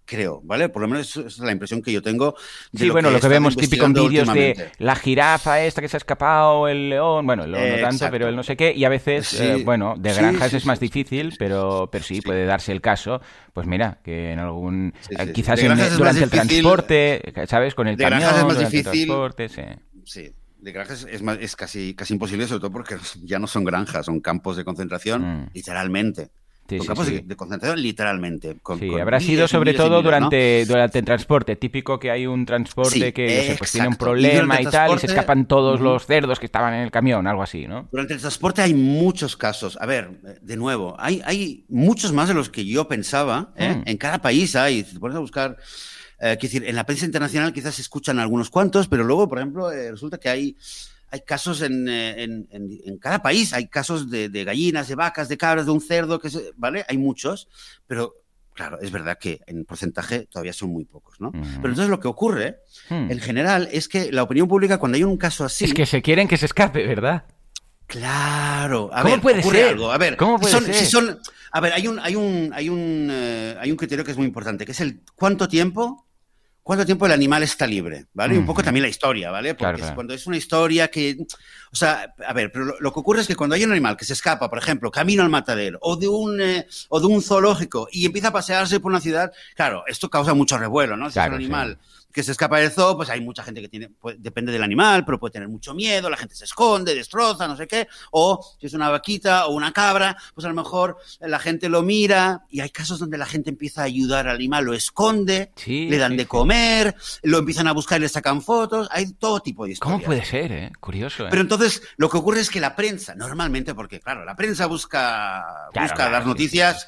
creo, ¿vale? Por lo menos esa es la impresión que yo tengo. sí, bueno, lo que vemos típico en vídeos de la jirafa esta que se ha escapado, el león, bueno, el león no tanto, pero el no sé qué, y a veces, eh, bueno, de granjas es más difícil, pero, pero sí, puede darse el caso, pues mira, que en algún, eh, quizás durante el transporte, ¿sabes? Con el camión, es más difícil. transporte, sí. Sí, de granjas es, más, es casi, casi imposible, sobre todo porque ya no son granjas, son campos de concentración, mm. literalmente. De, concentración literalmente. sí, habrá sido sobre todo durante, durante el transporte. Típico que hay un transporte que pues tiene un problema y, tal, y se escapan todos los cerdos que estaban en el camión, algo así, ¿no? Durante el transporte hay muchos casos. A ver, de nuevo, hay, hay muchos más de los que yo pensaba. ¿eh? Mm. En cada país hay, si te pones a buscar... Eh, decir, en la prensa internacional quizás se escuchan algunos cuantos, pero luego, por ejemplo, eh, resulta que hay hay casos en, en, en, cada país, hay casos de, de, gallinas, de vacas, de cabras, de un cerdo, que ¿vale? Hay muchos, pero claro, es verdad que en porcentaje todavía son muy pocos, ¿no? Pero entonces lo que ocurre, hmm. en general, es que la opinión pública, cuando hay un caso así... Es que se quieren que se escape, ¿verdad? Claro. A ¿Cómo ver, puede ser? Algo. A ver, ¿Cómo puede ser? Si son, a ver, hay un, hay un, hay un, eh, hay un criterio que es muy importante, que es el cuánto tiempo cuánto tiempo el animal está libre, ¿vale? Y un poco también la historia, ¿vale? Porque cuando es una historia que, o sea, a ver, pero lo, que ocurre es que cuando hay un animal que se escapa, por ejemplo, camino al matadero o de un eh, o de un zoológico y empieza a pasearse por una ciudad, claro, esto causa mucho revuelo, ¿no? Si es un animal que se escapa del zoo, pues hay mucha gente que tiene, pues, depende del animal, pero puede tener mucho miedo, la gente se esconde, destroza, no sé qué, o si es una vaquita o una cabra, pues a lo mejor la gente lo mira y hay casos donde la gente empieza a ayudar al animal, lo esconde, le dan de comer, lo empiezan a buscar y le sacan fotos, hay todo tipo de historias. ¿Cómo puede ser, eh? Curioso, ¿eh? Pero entonces lo que ocurre es que la prensa, normalmente, porque claro, la prensa busca, busca las noticias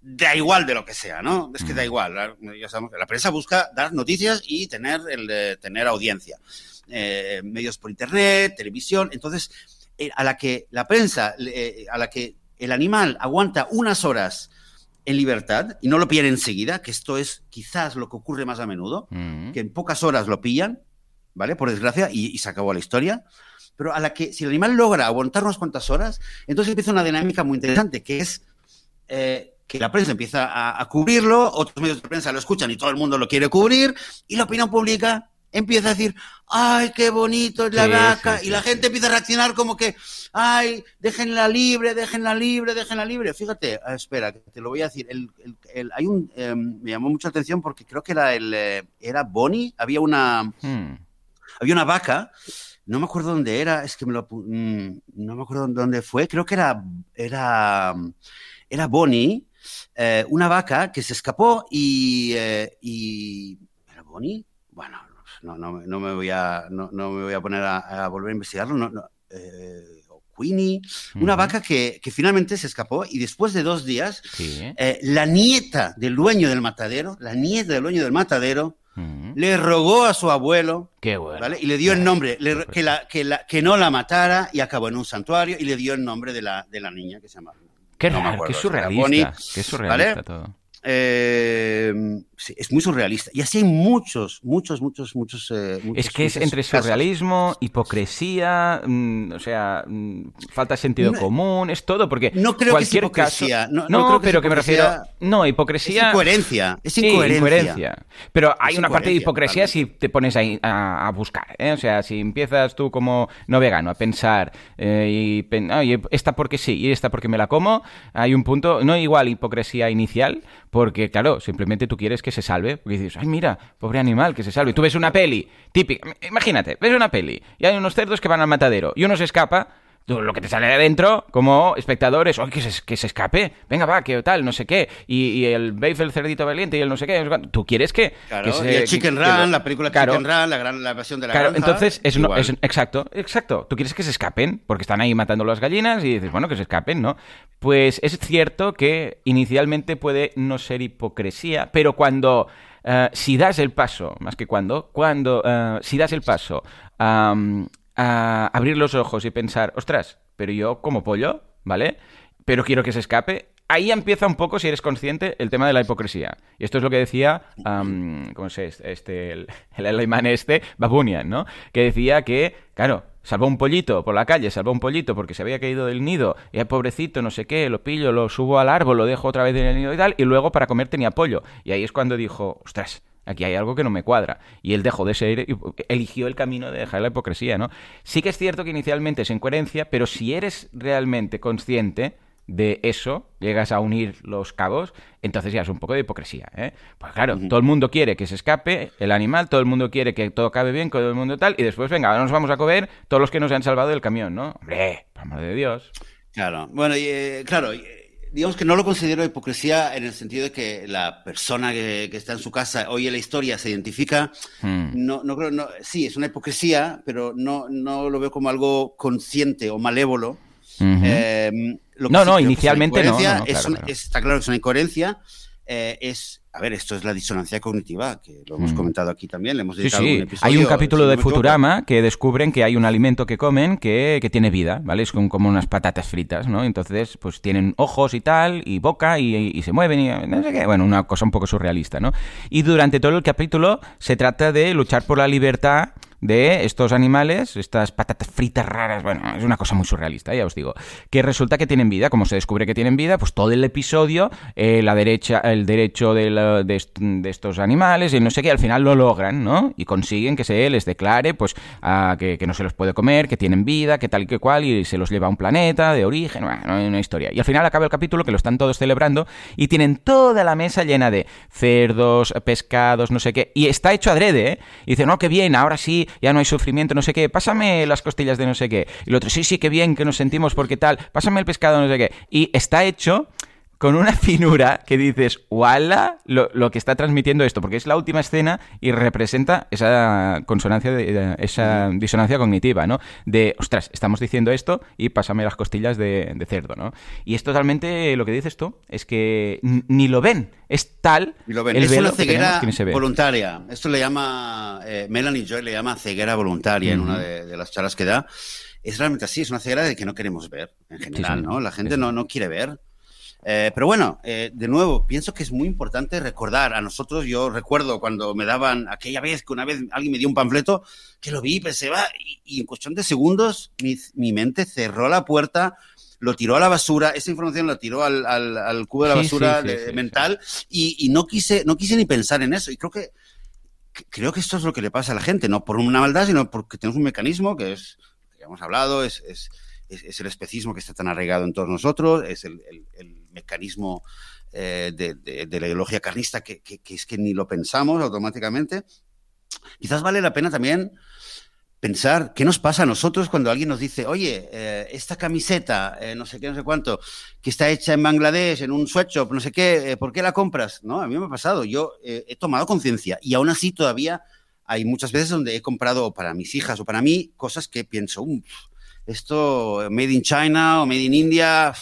da igual de lo que sea, ¿no? Es que da mm. igual. La, prensa busca dar noticias y tener, el, tener audiencia. Eh, medios por internet, televisión. Entonces, eh, a la que la prensa, eh, a la que el animal aguanta unas horas en libertad y no lo pillan enseguida, que esto es quizás lo que ocurre más a menudo, mm. que en pocas horas lo pillan, ¿vale? Por desgracia, y, se acabó la historia. Pero a la que, si el animal logra aguantar unas cuantas horas, entonces empieza una dinámica muy interesante, que es que la prensa empieza a, cubrirlo, otros medios de prensa lo escuchan y todo el mundo lo quiere cubrir, y la opinión pública empieza a decir, ay, qué bonito es la vaca, y la gente empieza a reaccionar como que, ay, déjenla libre, déjenla libre, déjenla libre. Fíjate, ah, espera, que te lo voy a decir, el, hay un, em, me llamó mucha atención porque creo que era, el, eh, era Bonnie, había una, hmm. había una vaca, no me acuerdo dónde era, es que me lo, mm, no me acuerdo dónde fue, creo que era, era, era Bonnie, eh, una vaca que se escapó y, eh, y... ¿Era Bonnie? Bueno, no, no, no, me voy a, no, no me voy a poner a, volver a investigarlo. No, no, eh, Queenie, una vaca que, que, finalmente se escapó y después de dos días, eh, la nieta del dueño del matadero, la nieta del dueño del matadero, le rogó a su abuelo Qué bueno. ¿vale? y le dio el nombre, que, la, que, la, que no la matara y acabó en un santuario y le dio el nombre de la, de la niña que se llama Qué raro, qué surrealista. Qué surrealista todo. Eh, sí, es muy surrealista. Y así hay muchos, muchos, muchos, muchos. Eh, es que es entre surrealismo, hipocresía, mm, o sea, mm, falta de sentido común, es todo, porque no creo cualquier que hipocresía. Caso, no, pero que me refiero. No, hipocresía. Es incoherencia. Es incoherencia. Pero hay una parte de hipocresía si te pones a, a, buscar. ¿eh? O sea, si empiezas tú como no vegano a pensar y esta porque sí y esta porque me la como, hay un punto, no igual hipocresía inicial, porque, claro, simplemente tú quieres que se salve. Porque dices, ay, mira, pobre animal, que se salve. Tú ves una peli típica. Imagínate, ves una peli y hay unos cerdos que van al matadero y uno se escapa lo que te sale de adentro, como espectadores, que se, que se escape, venga, va, que tal, no sé qué, y, el Babe, el cerdito valiente, y el no sé qué, tú quieres que... Claro, y el Chicken Run, la película Chicken Run, la, gran, la versión de la Claro, entonces, es, es, exacto, exacto, tú quieres que se escapen, porque están ahí matando las gallinas, y dices, bueno, que se escapen, ¿no? Pues es cierto que inicialmente puede no ser hipocresía, pero cuando... Uh, si das el paso, más que cuando, cuando, uh, si das el paso um, a abrir los ojos y pensar, ostras, pero yo como pollo, ¿vale? Pero quiero que se escape. Ahí empieza un poco, si eres consciente, el tema de la hipocresía. Y esto es lo que decía, ¿cómo se este, el, el alemán este, Babunian, ¿no? Que decía que, claro, salvó un pollito por la calle, salvó un pollito porque se había caído del nido, y pobrecito, no sé qué, lo pillo, lo subo al árbol, lo dejo otra vez en el nido y tal, y luego para comer tenía pollo. Y ahí es cuando dijo, ostras, aquí hay algo que no me cuadra. Y él dejó de ser, eligió el camino de dejar la hipocresía, ¿no? Sí que es cierto que inicialmente es incoherencia, pero si eres realmente consciente de eso, llegas a unir los cabos, entonces ya es un poco de hipocresía, ¿eh? Pues claro, todo el mundo quiere que se escape el animal, todo el mundo quiere que todo acabe bien, todo el mundo tal, y después, venga, ahora nos vamos a comer todos los que nos han salvado del camión, ¿no? Hombre, por amor de Dios. Claro, bueno, y, eh, claro, digamos que no lo considero hipocresía en el sentido de que la persona que, está en su casa oye la historia, se identifica. Hmm. No, no creo, no, sí, es una hipocresía, pero no, no lo veo como algo consciente o malévolo. No, no, inicialmente no. está claro que es una incoherencia. Eh, es a ver, esto es la disonancia cognitiva, que lo hemos mm. comentado aquí también, le hemos dedicado sí, sí. Hay un capítulo de Futurama que descubren que hay un alimento que comen que, que tiene vida, ¿vale? Es como, unas patatas fritas, ¿no? Entonces, pues tienen ojos y tal, y boca, y, se mueven, y no sé qué. Bueno, una cosa un poco surrealista, ¿no? Y durante todo el capítulo se trata de luchar por la libertad de estos animales, estas patatas fritas raras, bueno, es una cosa muy surrealista, ya os digo, que resulta que tienen vida, como se descubre que tienen vida, pues todo el episodio, eh, la derecha, el derecho de, de, estos animales y no sé qué, al final lo logran, ¿no? Y consiguen que se les declare, pues, que, no se los puede comer, que tienen vida, que tal y que cual, y se los lleva a un planeta de origen, bueno, una historia. Y al final acaba el capítulo que lo están todos celebrando y tienen toda la mesa llena de cerdos, pescados, no sé qué, y está hecho adrede, ¿eh? Y dice, no, qué bien, ahora sí, ya no hay sufrimiento, no sé qué, pásame las costillas de no sé qué. Y el otro, sí, sí, qué bien, que nos sentimos porque tal, pásame el pescado, no sé qué. Y está hecho con una finura que dices, ¡wala! Lo, que está transmitiendo esto, porque es la última escena y representa esa consonancia, de, esa disonancia cognitiva, ¿no? De, ostras, estamos diciendo esto y pásame las costillas de, cerdo, ¿no? Y es totalmente lo que dices tú, es que ni lo ven, es tal. lo ven. es una ceguera voluntaria. Esto le llama, eh, Melanie Joy le llama ceguera voluntaria en una de, las charlas que da. Es realmente así, es una ceguera de que no queremos ver en general, ¿no? La gente no, no quiere ver. Eh, pero bueno, eh, de nuevo, pienso que es muy importante recordar a nosotros. Yo recuerdo cuando me daban aquella vez que una vez alguien me dio un panfleto, que lo vi, pensé, va, y, en cuestión de segundos mi, mente cerró la puerta, lo tiró a la basura, esa información la tiró al, al, cubo de la basura mental y, no, quise, no quise ni pensar en eso. Y creo que, creo que esto es lo que le pasa a la gente, no por una maldad, sino porque tenemos un mecanismo que es, que ya hemos hablado, es, es, es, el especismo que está tan arraigado en todos nosotros, es el mecanismo eh, de, la ideología carnista que, es que ni lo pensamos automáticamente. Quizás vale la pena también pensar qué nos pasa a nosotros cuando alguien nos dice, oye, eh, esta camiseta, eh, no sé qué, no sé cuánto, que está hecha en Bangladesh, en un sweatshop, no sé qué, ¿por qué la compras? No, a mí me ha pasado, yo he tomado conciencia y aún así todavía hay muchas veces donde he comprado para mis hijas o para mí cosas que pienso, esto made in China o made in India,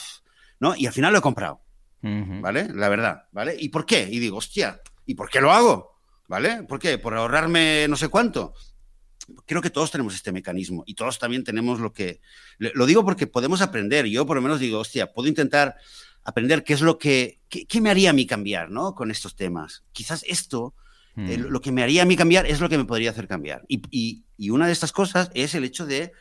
¿no? Y al final lo he comprado, ¿vale? La verdad, ¿vale? ¿Y por qué? Y digo, hostia, ¿y por qué lo hago? ¿Vale? ¿Por qué? ¿Por ahorrarme no sé cuánto? Creo que todos tenemos este mecanismo y todos también tenemos lo que... Lo digo porque podemos aprender. Yo por lo menos digo, hostia, puedo intentar aprender qué es lo que... ¿Qué, me haría a mí cambiar, ¿no? Con estos temas. Quizás esto... Eh, mm. lo que me haría a mí cambiar es lo que me podría hacer cambiar. Y, y una de estas cosas es el hecho de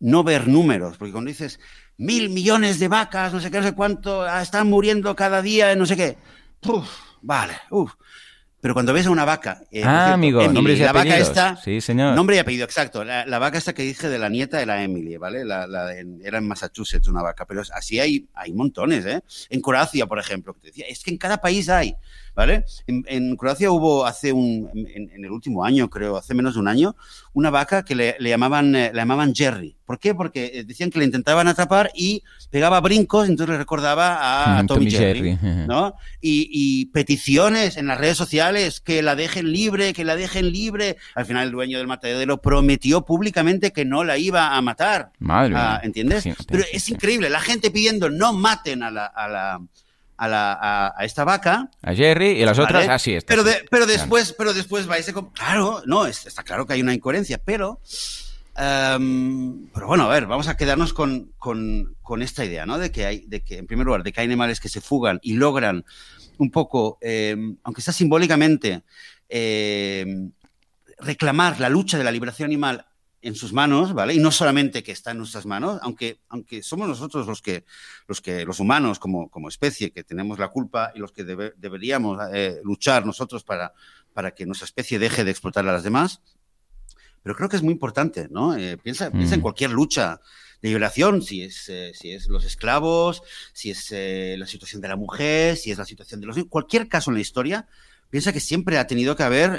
no ver números, porque cuando dices, mil millones de vacas, no sé qué, no sé cuánto, ah, están muriendo cada día, no sé qué. vale, uf. Pero cuando ves a una vaca. Eh, ah, amigo, nombre y la vaca esta. Sí, señor. Nombre y apellido, exacto. La, vaca esta que dije de la nieta de la Emily, ¿vale? La, era en Massachusetts una vaca, pero así hay, hay montones, ¿eh? En Croacia, por ejemplo, que te decía, es que en cada país hay, ¿vale? En, Croacia hubo hace un. En, el último año, creo, hace menos de un año, una vaca que le, llamaban, eh, le llamaban Jerry. ¿Por qué? Porque eh, decían que le intentaban atrapar y pegaba brincos, entonces le recordaba a Tommy, Jerry, ¿no? Y, peticiones en las redes sociales que la dejen libre, que la dejen libre. Al final el dueño del matadero prometió públicamente que no la iba a matar. Madre ah, ¿Entiendes? Pero es increíble, la gente pidiendo no maten a la, a la a, la, a, esta vaca. A Jerry y a las otras, así ah, Pero, pero después, pero después vais a... Claro, no, está claro que hay una incoherencia, pero Em, pero bueno, a ver, vamos a quedarnos con, esta idea, ¿no? De que hay, de que, en primer lugar, de que hay animales que se fugan y logran un poco, em, aunque sea simbólicamente, em, reclamar la lucha de la liberación animal en sus manos, ¿vale? Y no solamente que está en nuestras manos, aunque, aunque somos nosotros los que, los que, los humanos como, como especie, que tenemos la culpa y los que deberíamos eh, luchar nosotros para, para que nuestra especie deje de explotar a las demás, pero creo que es muy importante, ¿no? Eh, piensa, piensa en mm. cualquier lucha de liberación, si es, eh, si es los esclavos, si es eh, la situación de la mujer, si es la situación de los niños, cualquier caso en la historia, piensa que siempre ha tenido que haber,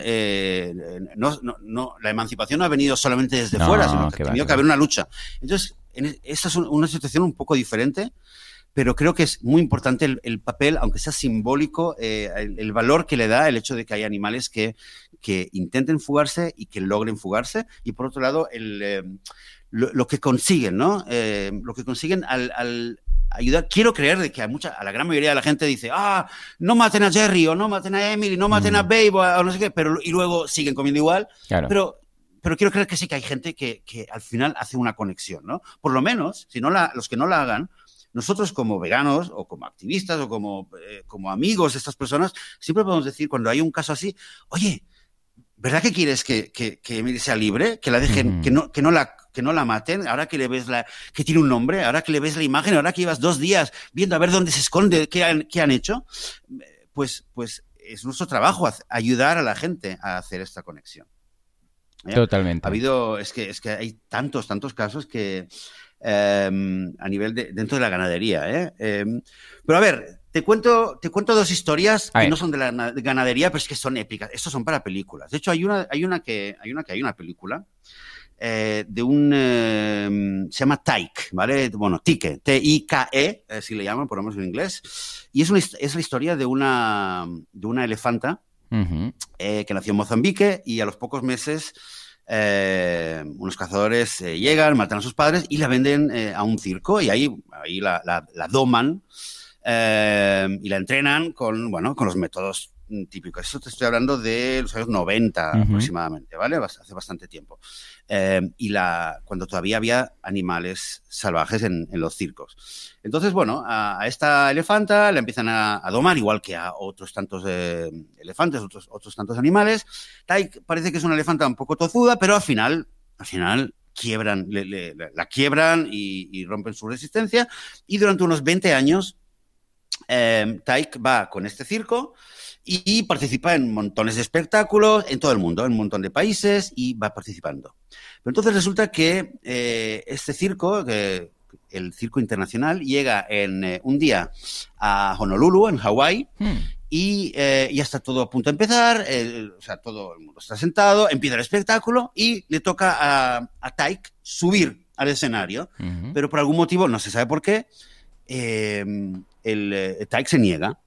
no, no, no, la emancipación no ha venido solamente desde fuera, sino que ha tenido que haber una lucha. Entonces, en, esta es una situación un poco diferente, pero creo que es muy importante el, papel, aunque sea simbólico, eh, el, valor que le da el hecho de que hay animales que, que intenten fugarse y que logren fugarse. Y por otro lado, el, eh, lo, que consiguen, ¿no? Eh, lo que consiguen al, ayudar. Quiero creer de que a, mucha, a la gran mayoría de la gente dice, ah, no maten a Jerry o no maten a Emily, no maten a mm. Babe o, no sé qué, pero y luego siguen comiendo igual. Pero, pero quiero creer que sí que hay gente que, que, al final hace una conexión, ¿no? Por lo menos, si no la, los que no la hagan, nosotros como veganos o como activistas o como, eh, como amigos de estas personas, siempre podemos decir cuando hay un caso así, oye, ¿verdad que quieres que, que, Emily sea libre? Que la dejen, que, no, que, no la, que no la maten, ahora que le ves la, que tiene un nombre, ahora que le ves la imagen, ahora que llevas dos días viendo a ver dónde se esconde, qué han, qué han hecho, pues, pues es nuestro trabajo ayudar a la gente a hacer esta conexión. ¿Eh? Totalmente. Ha habido, es que, es que hay tantos, tantos casos que em, a nivel de, dentro de la ganadería. ¿eh? Em, pero a ver, te cuento, te cuento dos historias que no son de la ganadería, pero es que son épicas. Estos son para películas. De hecho, hay una, hay una que hay una que hay una película eh, de un eh, se llama Taik, ¿vale? Bueno, Tike, T-I-K-E, eh, si le llaman, por lo menos en inglés. Y es, una, es la historia de una de una elefanta que nació en Mozambique y a los pocos meses unos cazadores llegan, matan a sus padres y la venden a un circo y ahí, ahí la, la, la doman. Y la entrenan con, bueno, con los métodos típicos. Eso te estoy hablando de los años 90 aproximadamente, ¿vale? Hace bastante tiempo. Em, y la, cuando todavía había animales salvajes en, los circos. Entonces, bueno, a, esta elefanta la empiezan a, domar, igual que a otros tantos eh, elefantes, otros, otros tantos animales. parece que es una elefanta un poco tozuda, pero al final, al final quiebran, la quiebran y, y rompen su resistencia. Y durante unos 20 años eh, Taik va con este circo y participa en montones de espectáculos en todo el mundo, en un montón de países y va participando. Pero entonces resulta que eh, este circo, el circo internacional, llega en eh, un día a Honolulu, en Hawái, hmm. y ya está todo a punto de empezar, o sea, todo el mundo está sentado, empieza el espectáculo y le toca a, a Taik subir al escenario, pero por algún motivo, no se sabe por qué, el eh, se niega.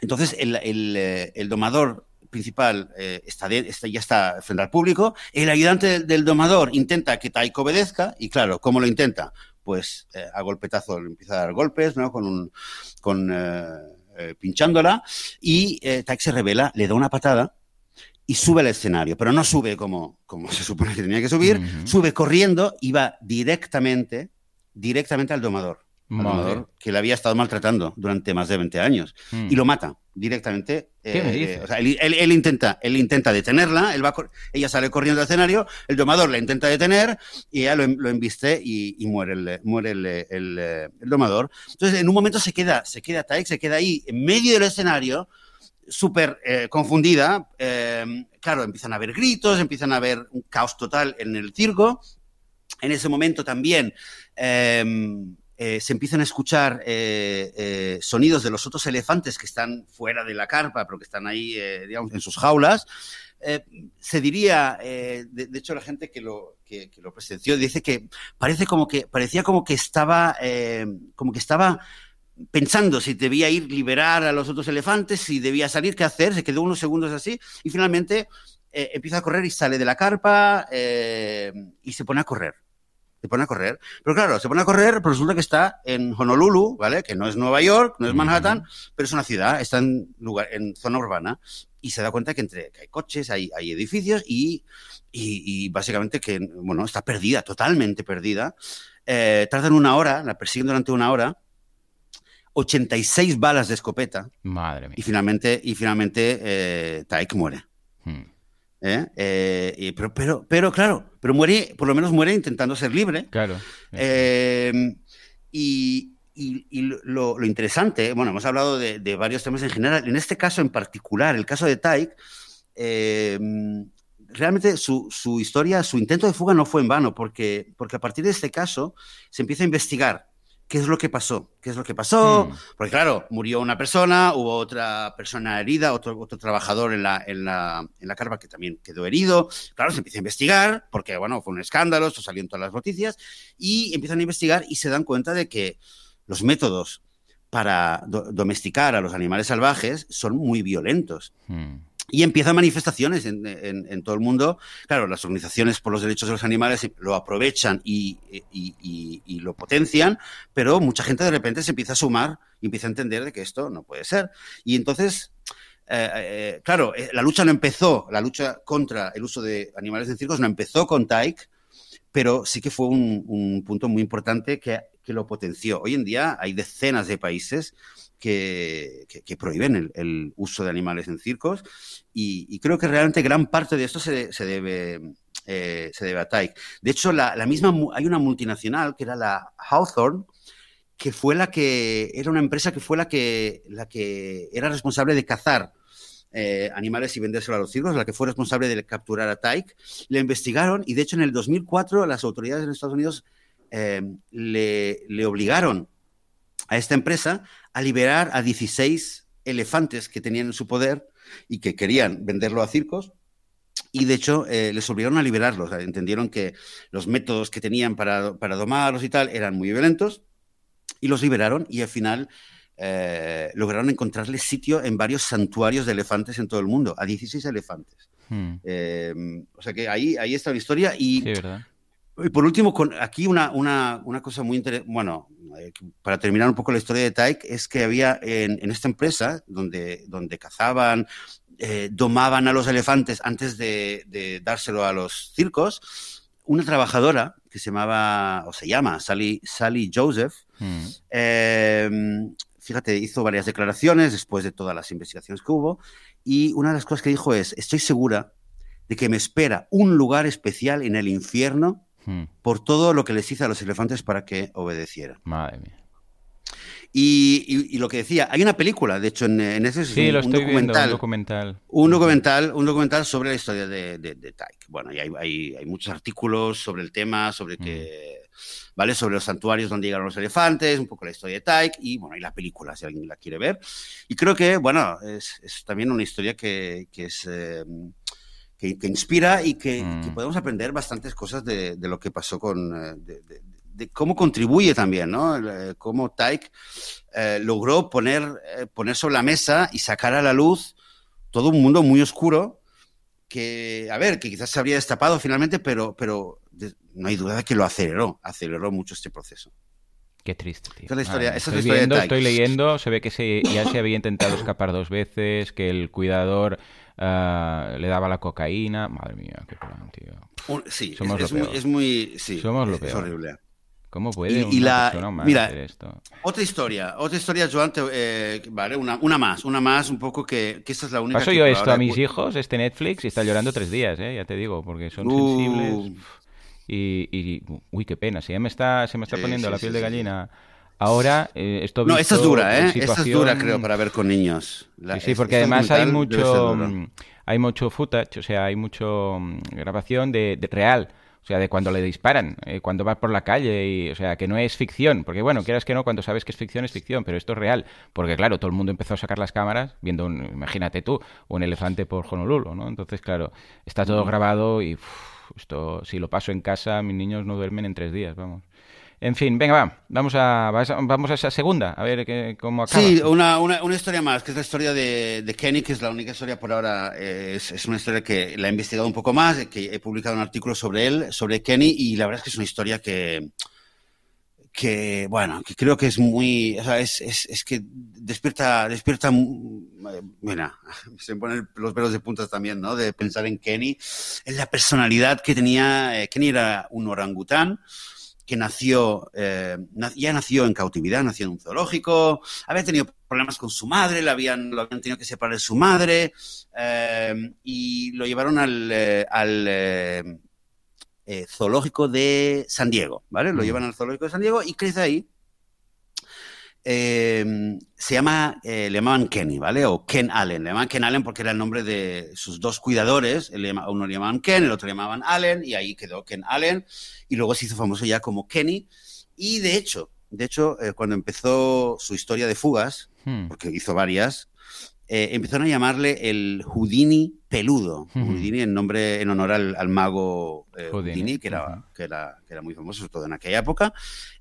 Entonces el, eh, domador principal eh, está, ya está frente al público, el ayudante del, domador intenta que Taik obedezca, y claro, ¿cómo lo intenta? Pues a golpetazo le empieza a dar golpes, ¿no? Con un, con, pinchándola, y Taik se revela, le da una patada, y sube al escenario, pero no sube como, como se supone que tenía que subir, sube corriendo y va directamente, directamente al domador que le había estado maltratando durante más de 20 años. Hmm. Y lo mata directamente. Eh, él, intenta, él intenta detenerla, él va, ella sale corriendo al escenario, el domador la intenta detener y ella lo, embiste y, muere, el, muere el, domador. Entonces, en un momento se queda, se queda Taek, se queda ahí en medio del escenario, súper eh, confundida. Eh, claro, empiezan a haber gritos, empiezan a haber un caos total en el circo. En ese momento también eh, se empiezan a escuchar eh, eh, sonidos de los otros elefantes que están fuera de la carpa, pero que están ahí, digamos, en sus jaulas. se diría, de, hecho, la gente que lo, que, lo presenció dice que parece como que parecía como que estaba, como que estaba pensando si debía ir liberar a los otros elefantes, si debía salir, qué hacer. Se quedó unos segundos así y finalmente empieza a correr y sale de la carpa y se pone a correr se pone a correr. Pero claro, se pone a correr, pero resulta que está en Honolulu, ¿vale? Que no es Nueva York, no es Manhattan, pero es una ciudad, está en, lugar, en zona urbana. Y se da cuenta que, entre, hay coches, hay, hay edificios y, y, básicamente que, bueno, está perdida, totalmente perdida. Eh, tardan una hora, la persiguen durante una hora. 86 balas de escopeta. Madre mía. Y finalmente, y finalmente eh, Taik muere. Hmm. ¿Eh? Eh, pero, pero, pero, claro, pero muere, por lo menos muere intentando ser libre. Claro. Eh, y, lo, interesante, bueno, hemos hablado de, varios temas en general, en este caso en particular, el caso de Taik, realmente su, su, historia, su intento de fuga no fue en vano, porque, porque a partir de este caso se empieza a investigar qué es lo que pasó, qué es lo que pasó, hmm. porque claro, murió una persona, hubo otra persona herida, otro, otro trabajador en la, en, la, en la carpa que también quedó herido, claro, se empieza a investigar, porque bueno, fue un escándalo, esto salió en todas las noticias, y empiezan a investigar y se dan cuenta de que los métodos para domesticar a los animales salvajes son muy violentos. Hmm. Y empiezan manifestaciones en, todo el mundo. Claro, las organizaciones por los derechos de los animales lo aprovechan y, lo potencian, pero mucha gente de repente se empieza a sumar y empieza a entender de que esto no puede ser. Y entonces, eh, eh, claro, eh, la lucha no empezó, la lucha contra el uso de animales en circos no empezó con Taik, pero sí que fue un, punto muy importante que, que, lo potenció. Hoy en día hay decenas de países que, prohíben el, uso de animales en circos y, creo que realmente gran parte de esto se, debe, eh, se debe a Taik. De hecho, la, misma, hay una multinacional que era la Hawthorne, que fue la que, era una empresa que fue la que, la que era responsable de cazar eh, animales y vendérselos a los circos, la que fue responsable de capturar a Taik. Le investigaron y, de hecho, en el 2004 las autoridades en Estados Unidos eh, le, le, obligaron a esta empresa a liberar a 16 elefantes que tenían en su poder y que querían venderlo a circos. Y de hecho, eh, les obligaron a liberarlos. Entendieron que los métodos que tenían para, para, domarlos y tal eran muy violentos y los liberaron y al final eh, lograron encontrarles sitio en varios santuarios de elefantes en todo el mundo, a 16 elefantes. Hmm. Eh, o sea que ahí, ahí está la historia y... Y por último, con, aquí una, una, una cosa muy interesante, bueno, para terminar un poco la historia de Taik, es que había en, esta empresa donde, donde cazaban, eh, domaban a los elefantes antes de, dárselo a los circos, una trabajadora que se llamaba, o se llama, Sally, Sally Joseph, mm. em, fíjate, hizo varias declaraciones después de todas las investigaciones que hubo, y una de las cosas que dijo es, estoy segura de que me espera un lugar especial en el infierno Hmm. por todo lo que les hice a los elefantes para que obedecieran. Madre mía. Y, lo que decía, hay una película, de hecho, en, ese es un, documental, un documental. Un documental, un documental sobre la historia de, de, Tyke. Bueno, y hay, muchos artículos sobre el tema, sobre que, hmm. ¿vale? Sobre los santuarios donde llegaron los elefantes, un poco la historia de Tyke, y bueno, hay la película, si alguien la quiere ver. Y creo que, bueno, es, también una historia que, es... Eh, que, inspira y que, mm. podemos aprender bastantes cosas de, lo que pasó con... Eh, de, cómo contribuye también, ¿no? Eh, cómo Taik eh, logró poner, poner sobre la mesa y sacar a la luz todo un mundo muy oscuro que, a ver, que quizás se habría destapado finalmente, pero, pero no hay duda de que lo aceleró, aceleró mucho este proceso. Qué triste, tío. Esa es la historia, estoy, viendo, estoy leyendo, se ve que se, ya se había intentado escapar dos veces, que el cuidador uh, le daba la cocaína. Madre mía, qué plan, tío. sí, Somos es, lo peor. Muy, es, muy, sí, Somos lo peor. Es horrible. ¿Cómo puede y, la, mira, esto? Otra historia, otra historia, Joan, eh, vale, una, una, más, una más, un poco que, que esta es la única. Paso yo esto a mis hijos, este Netflix, y está llorando tres días, eh, ya te digo, porque son uh. sensibles. Y, y, uy, qué pena, si ya me está, se me está poniendo la piel de gallina. Ahora, eh, esto No, esta es dura, ¿eh? Esta es dura, creo, para ver con niños. sí, sí, porque además hay mucho, mm, hay mucho footage, o sea, hay mucho mm, grabación de, real. O sea, de cuando le disparan, eh, cuando va por la calle, y, o sea, que no es ficción. Porque, bueno, quieras que no, cuando sabes que es ficción, es ficción, pero esto es real. Porque, claro, todo el mundo empezó a sacar las cámaras viendo, un, imagínate tú, un elefante por Honolulu, ¿no? Entonces, claro, está todo grabado y esto, si lo paso en casa, mis niños no duermen en tres días, vamos. En fin, venga, va. Vamos a, vamos a esa segunda, a ver qué, cómo acaba. Sí, una, una, una, historia más, que es la historia de, de, Kenny, que es la única historia por ahora. Eh, es, es, una historia que la he investigado un poco más, que he publicado un artículo sobre él, sobre Kenny, y la verdad es que es una historia que, que bueno, que creo que es muy, o sea, es, es, es que despierta, despierta, mira, se ponen los pelos de puntas también, ¿no? De pensar en Kenny, en la personalidad que tenía, eh, Kenny era un orangután, que nació, eh, ya nació en cautividad, nació en un zoológico, había tenido problemas con su madre, lo habían, lo habían tenido que separar de su madre eh, y lo llevaron al, eh, al zoológico de San Diego, ¿vale? Lo mm. llevan al zoológico de San Diego y crece ahí Em, se llama, eh, le llamaban Kenny, ¿vale? O Ken Allen. Le llamaban Ken Allen porque era el nombre de sus dos cuidadores. uno le llamaban Ken, el otro le llamaban Allen, y ahí quedó Ken Allen. Y luego se hizo famoso ya como Kenny. Y de hecho, de hecho, eh, cuando empezó su historia de fugas, hmm. porque hizo varias, eh, empezaron a llamarle el Houdini peludo. Houdini en nombre, en honor al, mago eh, Houdini, que, era, que, era, que, era, muy famoso, sobre todo en aquella época.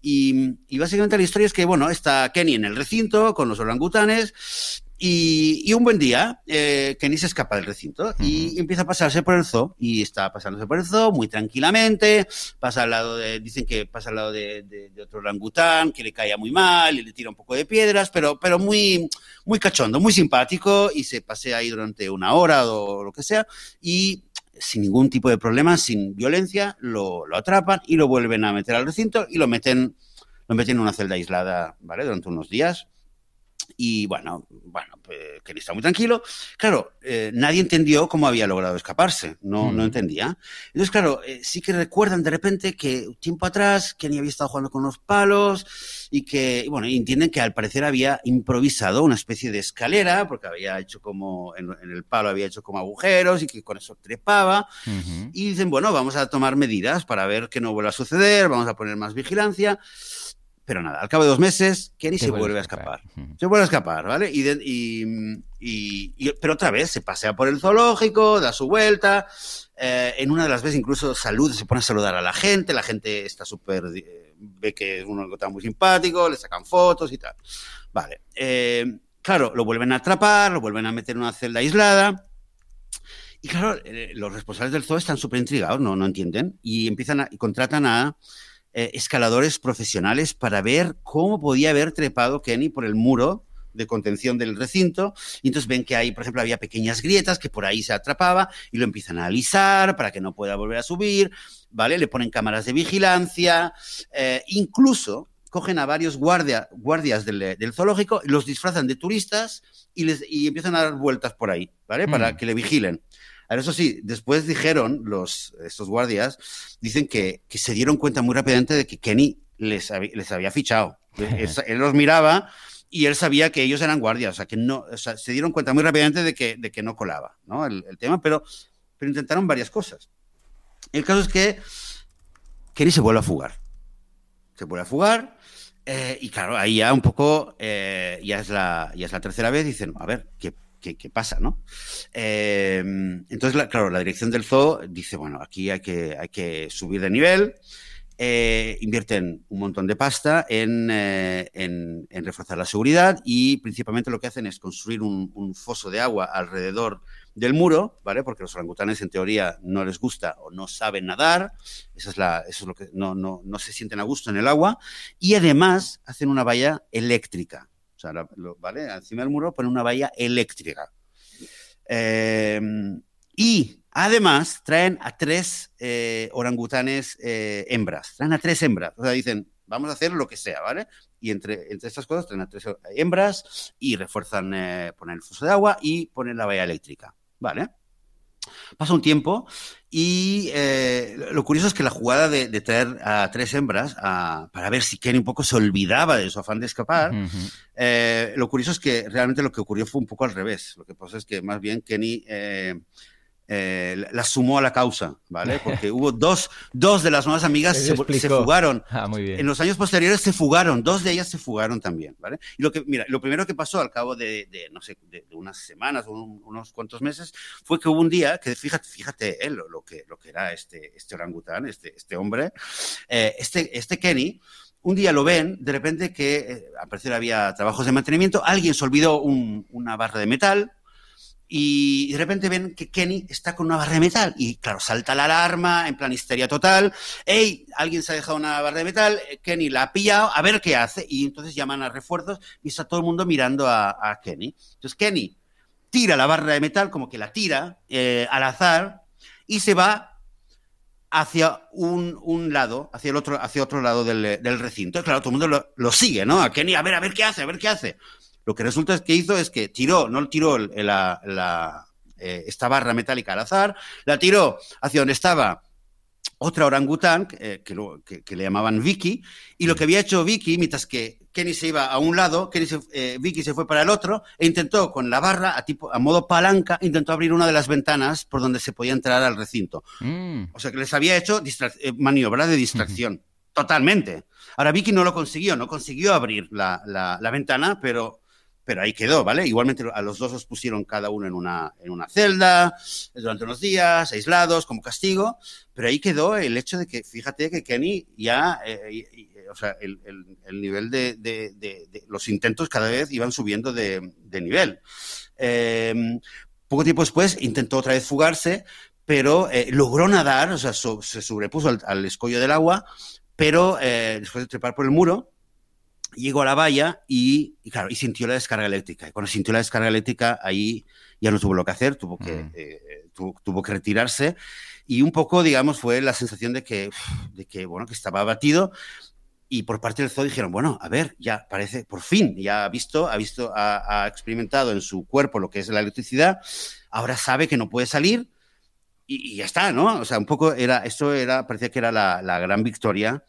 Y, y, básicamente la historia es que, bueno, está Kenny en el recinto con los orangutanes y, un buen día, eh, Kenny se escapa del recinto y empieza a pasarse por el zoo. Y está pasándose por el zoo muy tranquilamente. Pasa al lado de, dicen que pasa al lado de, otro orangután que le caía muy mal y le tira un poco de piedras, pero, pero muy, muy cachondo, muy simpático. Y se pasea ahí durante una hora o lo que sea. Y sin ningún tipo de problema, sin violencia, lo, lo atrapan y lo vuelven a meter al recinto y lo meten, lo meten en una celda aislada, ¿vale? Durante unos días y bueno, bueno, pues, Kenny está muy tranquilo. Claro, eh, nadie entendió cómo había logrado escaparse, no, no mm. entendía. Entonces, claro, eh, sí que recuerdan de repente que tiempo atrás Kenny había estado jugando con los palos y que, bueno, entienden que al parecer había improvisado una especie de escalera, porque había hecho como, en, el palo había hecho como agujeros y que con eso trepaba. Y dicen, bueno, vamos a tomar medidas para ver que no vuelva a suceder, vamos a poner más vigilancia. Pero nada, al cabo de dos meses, Kenny se, vuelve, a escapar. Se vuelve a escapar, ¿vale? Y, pero otra vez se pasea por el zoológico, da su vuelta. Eh, en una de las veces incluso saluda, se pone a saludar a la gente. La gente está súper. Eh, ve que es un está muy simpático, le sacan fotos y tal. Vale. Eh, claro, lo vuelven a atrapar, lo vuelven a meter en una celda aislada. Y claro, los responsables del zoo están súper intrigados, no, no entienden. Y empiezan a, y contratan a eh, escaladores profesionales para ver cómo podía haber trepado Kenny por el muro de contención del recinto. Y entonces ven que ahí, por ejemplo, había pequeñas grietas que por ahí se atrapaba y lo empiezan a alisar para que no pueda volver a subir, ¿vale? Le ponen cámaras de vigilancia, eh, incluso cogen a varios guardia, guardias del, zoológico, los disfrazan de turistas y, les, y empiezan a dar vueltas por ahí, ¿vale? Para mm. que le vigilen. Ahora, eso sí, después dijeron los, estos guardias, dicen que, que se dieron cuenta muy rápidamente de que Kenny les, les había fichado. él, los miraba y él sabía que ellos eran guardias, o sea, que no, o sea, se dieron cuenta muy rápidamente de que, de que no colaba ¿no? El, el, tema, pero, pero intentaron varias cosas. El caso es que Kenny se vuelve a fugar. Se vuelve a fugar. Eh, y claro, ahí ya un poco, eh, ya, es la, ya es la tercera vez, dicen, a ver, ¿qué, qué, pasa, ¿no? Eh, entonces, claro, la dirección del zoo dice, bueno, aquí hay que, hay que subir de nivel, eh, invierten un montón de pasta eh, en, en, reforzar la seguridad y principalmente lo que hacen es construir un, foso de agua alrededor del muro, ¿vale? Porque los orangutanes en teoría no les gusta o no saben nadar, eso es, la, eso es lo que no, no, no se sienten a gusto en el agua, y además hacen una valla eléctrica. O sea, ¿vale? Encima del muro pone una valla eléctrica. Em, y además traen a tres eh, orangutanes eh, hembras. Traen a tres hembras. O sea, dicen, vamos a hacer lo que sea, ¿vale? Y entre, entre estas cosas traen a tres hembras y refuerzan, eh, ponen el foso de agua y ponen la valla eléctrica, ¿vale? Pasa un tiempo y eh, lo curioso es que la jugada de, traer a tres hembras para ver si Kenny un poco se olvidaba de su afán de escapar, eh, lo curioso es que realmente lo que ocurrió fue un poco al revés. Lo que pasa es que más bien Kenny eh, eh, la sumó a la causa, ¿vale? Porque hubo dos, dos de las nuevas amigas se, se, fugaron. Ah, muy bien. En los años posteriores se fugaron, dos de ellas se fugaron también, ¿vale? Y lo que, mira, lo primero que pasó al cabo de, de no sé, de, unas semanas o unos cuantos meses fue que hubo un día que, fíjate, fíjate él, lo, que, lo que era este, este orangután, este, este hombre, eh, este, este Kenny, un día lo ven, de repente que eh, al parecer había trabajos de mantenimiento, alguien se olvidó un, una barra de metal, y de repente ven que Kenny está con una barra de metal y claro, salta la alarma en plan histeria total. ¡Ey! Alguien se ha dejado una barra de metal, Kenny la ha pillado, a ver qué hace. Y entonces llaman a refuerzos y está todo el mundo mirando a, Kenny. Entonces Kenny tira la barra de metal, como que la tira eh, al azar y se va hacia un, lado, hacia el otro, hacia otro lado del, recinto. claro, todo el mundo lo, lo, sigue, ¿no? A Kenny, a ver, a ver qué hace, a ver qué hace. Lo que resulta es que hizo es que tiró, no tiró la, eh, esta barra metálica al azar, la tiró hacia donde estaba otra orangután, eh, que, le llamaban Vicky, y lo que había hecho Vicky, mientras que Kenny se iba a un lado, Kenny eh, Vicky se fue para el otro, e intentó con la barra, a, tipo, a modo palanca, intentó abrir una de las ventanas por donde se podía entrar al recinto. Mm. O sea que les había hecho maniobra de distracción. Totalmente. Ahora Vicky no lo consiguió, no consiguió abrir la, la ventana, pero pero ahí quedó, ¿vale? Igualmente a los dos los pusieron cada uno en una, en una celda durante unos días, aislados, como castigo, pero ahí quedó el hecho de que, fíjate que Kenny ya, eh, o sea, el, nivel de, los intentos cada vez iban subiendo de, nivel. Em, poco tiempo después intentó otra vez fugarse, pero eh, logró nadar, o sea, se sobrepuso al, escollo del agua, pero eh, después de trepar por el muro, llegó a la valla y, claro, y sintió la descarga eléctrica. Y cuando sintió la descarga eléctrica, ahí ya no tuvo lo que hacer, tuvo que, mm. eh, tuvo, que retirarse. Y un poco, digamos, fue la sensación de que, de que, bueno, que estaba abatido. Y por parte del zoo dijeron, bueno, a ver, ya parece, por fin, ya ha visto, ha visto, ha, experimentado en su cuerpo lo que es la electricidad, ahora sabe que no puede salir y, ya está, ¿no? O sea, un poco era, esto era, parecía que era la, la gran victoria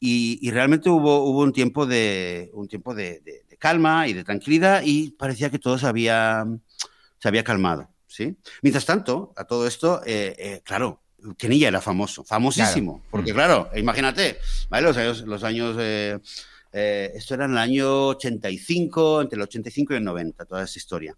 y, realmente hubo, hubo un tiempo, de, un tiempo de, calma y de tranquilidad y parecía que todo se había, se había calmado. ¿sí? Mientras tanto, a todo esto, eh, eh, claro, Kenilla era famoso, famosísimo. Porque, mm. claro, imagínate, ¿vale? Los años. Los años eh, esto era en el año 85, entre el 85 y el 90, toda esa historia.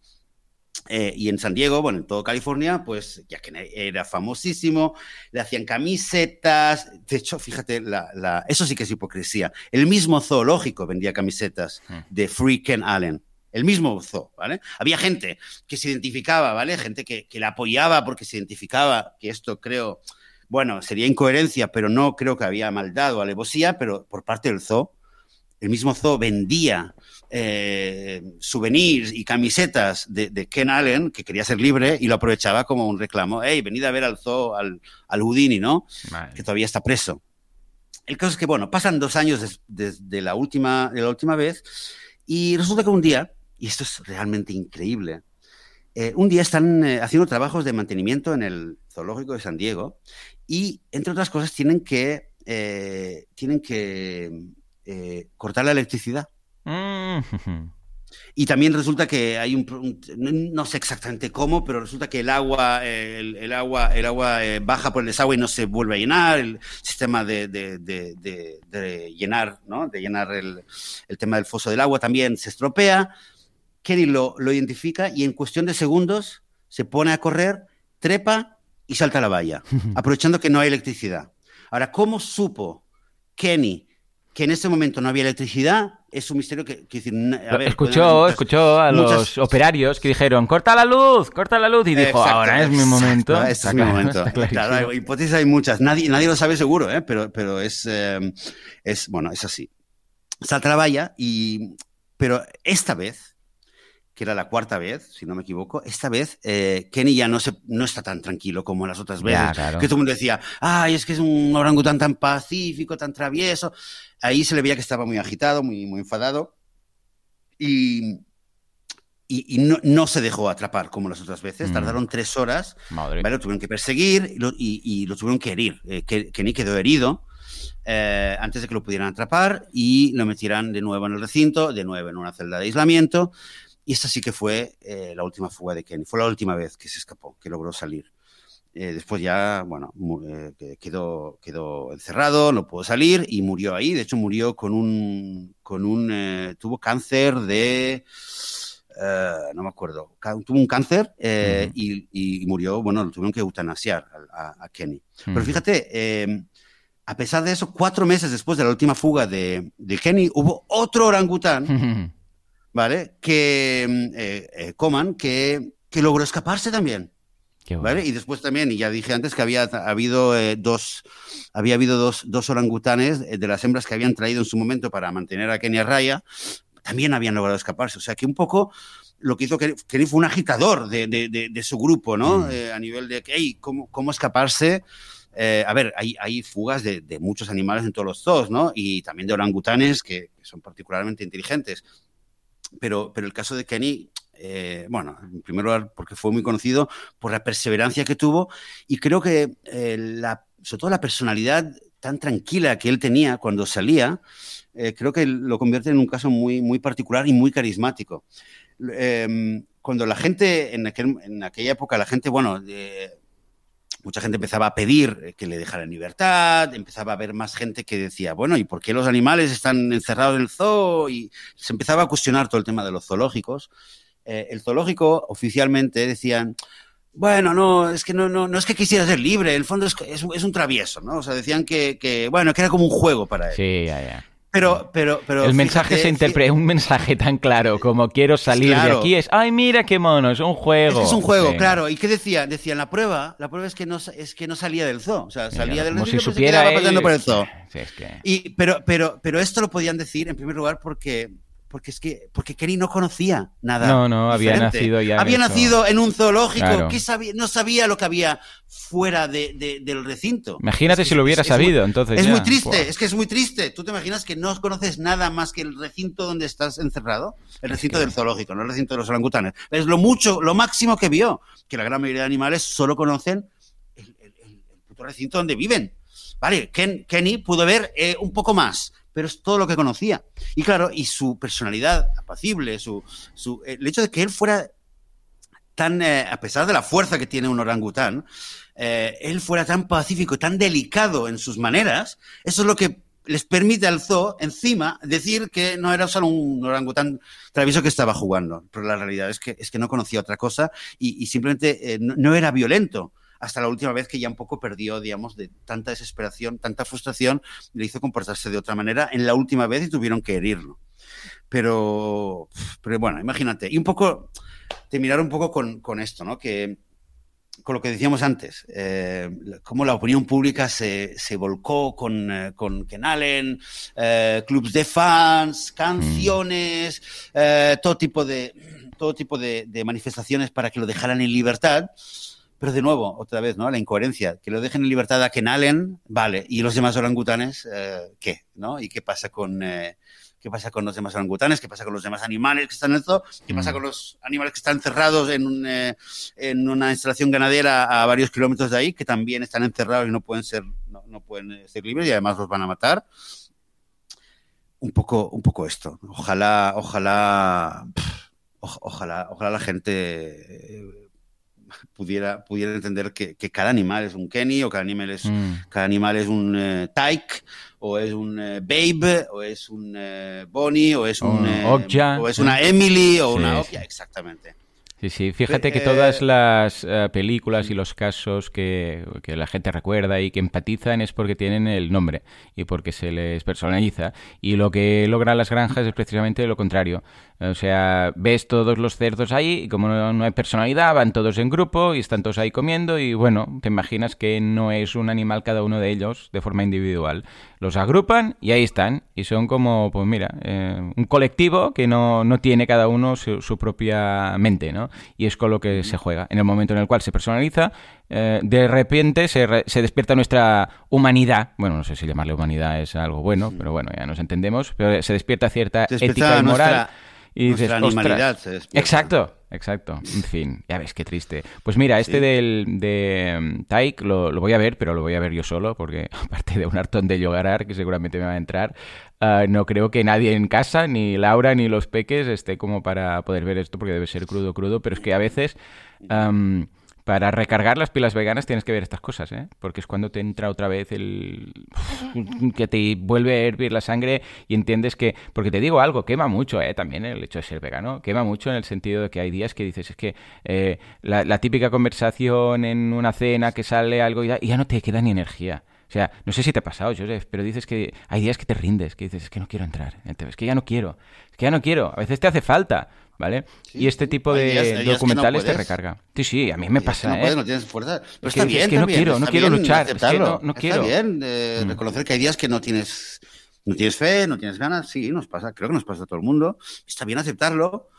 Eh, y en San Diego, bueno, en todo California, pues ya que era famosísimo, le hacían camisetas. De hecho, fíjate, la, eso sí que es hipocresía. El mismo zoológico vendía camisetas hmm. de Free Ken Allen. El mismo zoo, ¿vale? Había gente que se identificaba, ¿vale? Gente que, que la apoyaba porque se identificaba, que esto creo, bueno, sería incoherencia, pero no creo que había maldad o alevosía, pero por parte del zoo, el mismo zoo vendía eh, souvenirs y camisetas de, Ken Allen, que quería ser libre, y lo aprovechaba como un reclamo. Hey, venid a ver al zoo, al, al Houdini, ¿no? Que todavía está preso. El caso es que, bueno, pasan dos años desde la, última, de la última vez y resulta que un día, y esto es realmente increíble, eh, un día están eh, haciendo trabajos de mantenimiento en el zoológico de San Diego y, entre otras cosas, tienen que, tienen que cortar la electricidad. Mm. Y también resulta que hay un, no sé exactamente cómo, pero resulta que el agua, el, agua, el agua eh, baja por el desagüe y no se vuelve a llenar. El sistema de, de, llenar, ¿no? De llenar el, el, tema del foso del agua también se estropea. Kenny lo, lo identifica y en cuestión de segundos se pone a correr, trepa y salta a la valla, aprovechando que no hay electricidad. Ahora, ¿cómo supo Kenny que en ese momento no había electricidad, es un misterio que, escuchó, escuchó a los operarios que dijeron, corta la luz, corta la luz, y dijo, ahora es mi momento. este es mi momento. Claro, hipótesis hay muchas, nadie, nadie lo sabe seguro, ¿eh? pero, pero es, eh, es, bueno, es así. La valla, y, pero esta vez, que era la cuarta vez, si no me equivoco, esta vez eh, Kenny ya no, se, no está tan tranquilo como las otras veces. Que todo el mundo decía, ay, es que es un orangután tan pacífico, tan travieso. Ahí se le veía que estaba muy agitado, muy, muy enfadado. Y, y, no, se dejó atrapar como las otras veces. Mm. Tardaron tres horas. Madre. Lo tuvieron que perseguir y lo, y, lo tuvieron que herir. Eh, Kenny quedó herido. Eh, antes de que lo pudieran atrapar y lo metieran de nuevo en el recinto, de nuevo en una celda de aislamiento. Y esta sí que fue eh, la última fuga de Kenny. Fue la última vez que se escapó, que logró salir. Eh, después ya, bueno, eh, quedó, quedó encerrado, no pudo salir y murió ahí. De hecho, murió con un, con un, tuvo cáncer de, no me acuerdo, tuvo un cáncer y, murió, bueno, lo tuvieron que eutanasiar a, Kenny. Pero fíjate, a pesar de eso, cuatro meses después de la última fuga de, de Kenny, hubo otro orangután. ¿Vale? Que mm, eh, eh, coman, que, que, logró escaparse también. ¿Vale? Y después también, y ya dije antes que había habido eh, dos, había habido dos, dos, orangutanes de las hembras que habían traído en su momento para mantener a Kenia raya, también habían logrado escaparse. O sea que un poco lo que hizo Kenny fue un agitador de, de, de, su grupo, ¿no? Mm. a nivel de, hey, ¿cómo, cómo escaparse? a ver, hay, hay fugas de, muchos animales en todos los zoos, ¿no? Y también de orangutanes que, que son particularmente inteligentes pero, pero el caso de Kenny, eh, bueno, en primer lugar porque fue muy conocido por la perseverancia que tuvo y creo que eh, la, sobre todo la personalidad tan tranquila que él tenía cuando salía, eh, creo que lo convierte en un caso muy, muy particular y muy carismático. Em, cuando la gente, en, aquel, en aquella época, la gente, bueno, mucha gente empezaba a pedir que le dejaran libertad, empezaba a haber más gente que decía, bueno, ¿y por qué los animales están encerrados en el zoo? Y se empezaba a cuestionar todo el tema de los zoológicos. Eh, el zoológico oficialmente decían, bueno, no, es que no, no, no es que quisiera ser libre, en el fondo es, es, es un travieso, ¿no? O sea, decían que, que, bueno, que era como un juego para él. Sí, ya, ya. Pero, pero, pero. El mensaje se interpreta, un mensaje tan claro como quiero salir de aquí es, ay, mira qué mono, es un juego. Es, es un juego, claro. ¿Y qué decía? Decía, la prueba, la prueba es que no, es que no salía del zoo. O sea, salía del como zoo, si supiera pasando por el zoo. Sí, es que... y, pero, pero, pero esto lo podían decir, en primer lugar, porque porque es que porque Kenny no conocía nada. No, no, había diferente. nacido ya. Había en nacido en un zoológico, Claro. que sabía, no sabía lo que había fuera de, de, del recinto. Imagínate Es que si lo es- hubiera es sabido, entonces. Es ya. muy triste, Buah. es que es muy triste. Tú te imaginas que no conoces nada más que el recinto donde estás encerrado, el Es recinto que- del zoológico, no el recinto de los orangutanes. Es lo mucho, lo máximo que vio, que la gran mayoría de animales solo conocen el, recinto donde viven. Vale, Ken- Kenny pudo ver eh, un poco más, pero es todo lo que conocía. Y claro, y su personalidad apacible, su, el hecho de que él fuera tan, eh, a pesar de la fuerza que tiene un orangután, eh, él fuera tan pacífico tan delicado en sus maneras, eso es lo que les permite al zoo, encima, decir que no era solo un orangután travieso que estaba jugando. Pero la realidad es que, es que no conocía otra cosa y, simplemente eh, no era violento. Hasta la última vez que ya un poco perdió, digamos, de tanta desesperación, tanta frustración, le hizo comportarse de otra manera en la última vez y tuvieron que herirlo. Pero, pero bueno, imagínate. Y un poco, terminar un poco con, con esto, ¿no? Que con lo que decíamos antes, eh, cómo la opinión pública se, se volcó con, eh, con Ken Allen, eh, clubs de fans, canciones, eh, todo tipo de todo tipo de, de manifestaciones para que lo dejaran en libertad. Pero de nuevo, otra vez, ¿no? La incoherencia. Que lo dejen en libertad a Ken Allen, vale. ¿Y los demás orangutanes, eh, qué? ¿No? ¿Y qué pasa con, eh, qué pasa con los demás orangutanes? ¿Qué pasa con los demás animales que están en zoo? ¿Qué pasa Mm. con los animales que están encerrados en, un, eh, en una instalación ganadera a varios kilómetros de ahí, que también están encerrados y no pueden ser, no, no pueden ser libres y además los van a matar? Un poco, un poco esto. Ojalá, ojalá, pff, o- ojalá, ojalá la gente pudiera, pudiera entender que, que cada animal es un Kenny o cada animal es, Mm. cada animal es un eh, Tyke, o es un eh, Babe, o es un eh, Bonnie, o es un un o es una Emily, o Sí, una sí. Okja, exactamente. Sí, sí, fíjate que todas las películas y los casos que, que la gente recuerda y que empatizan es porque tienen el nombre y porque se les personaliza. Y lo que logran las granjas es precisamente lo contrario. O sea, ves todos los cerdos ahí y como no, no hay personalidad, van todos en grupo y están todos ahí comiendo y bueno, te imaginas que no es un animal cada uno de ellos de forma individual. Los agrupan y ahí están y son como, pues mira, eh, un colectivo que no, no tiene cada uno su, su propia mente, ¿no? Y es con lo que se juega. En el momento en el cual se personaliza, eh, de repente se, re- se despierta nuestra humanidad. Bueno, no sé si llamarle humanidad es algo bueno, pero bueno, ya nos entendemos. Pero se despierta cierta Se ética y moral. nuestra- y dices, nuestra. Exacto, exacto. En fin, ya ves, qué triste. Pues mira, este Sí. del de mm, Taik lo, lo voy a ver, pero lo voy a ver yo solo, porque aparte de un hartón de llorar, que seguramente me va a entrar, ah, no creo que nadie en casa, ni Laura, ni los peques, esté como para poder ver esto, porque debe ser crudo, crudo, pero es que a veces... para recargar las pilas veganas tienes que ver estas cosas, ¿eh? Porque es cuando te entra otra vez el... que te vuelve a hervir la sangre y entiendes que... Porque te digo algo, quema mucho, ¿eh? También el hecho de ser vegano. Quema mucho en el sentido de que hay días que dices, es que eh, la, típica conversación en una cena que sale algo y ya, y ya no te queda ni energía. O sea, no sé si te ha pasado, Joseph, pero dices que hay días que te rindes, que dices, es que no quiero entrar, es que ya no quiero, es que ya no quiero, a veces te hace falta, ¿vale? Sí, y este tipo de días- hay días que no documentales te recarga. Sí, sí, a mí me Es pasa, no ¿eh? puedes, no tienes fuerza. Pero que está bien es que no quiero, no quiero luchar, es que aceptarlo. no- no quiero. Está bien eh, Mm. reconocer que hay días que no tienes, no tienes fe, no tienes ganas. Sí, nos pasa, creo que nos pasa a todo el mundo. Está bien aceptarlo.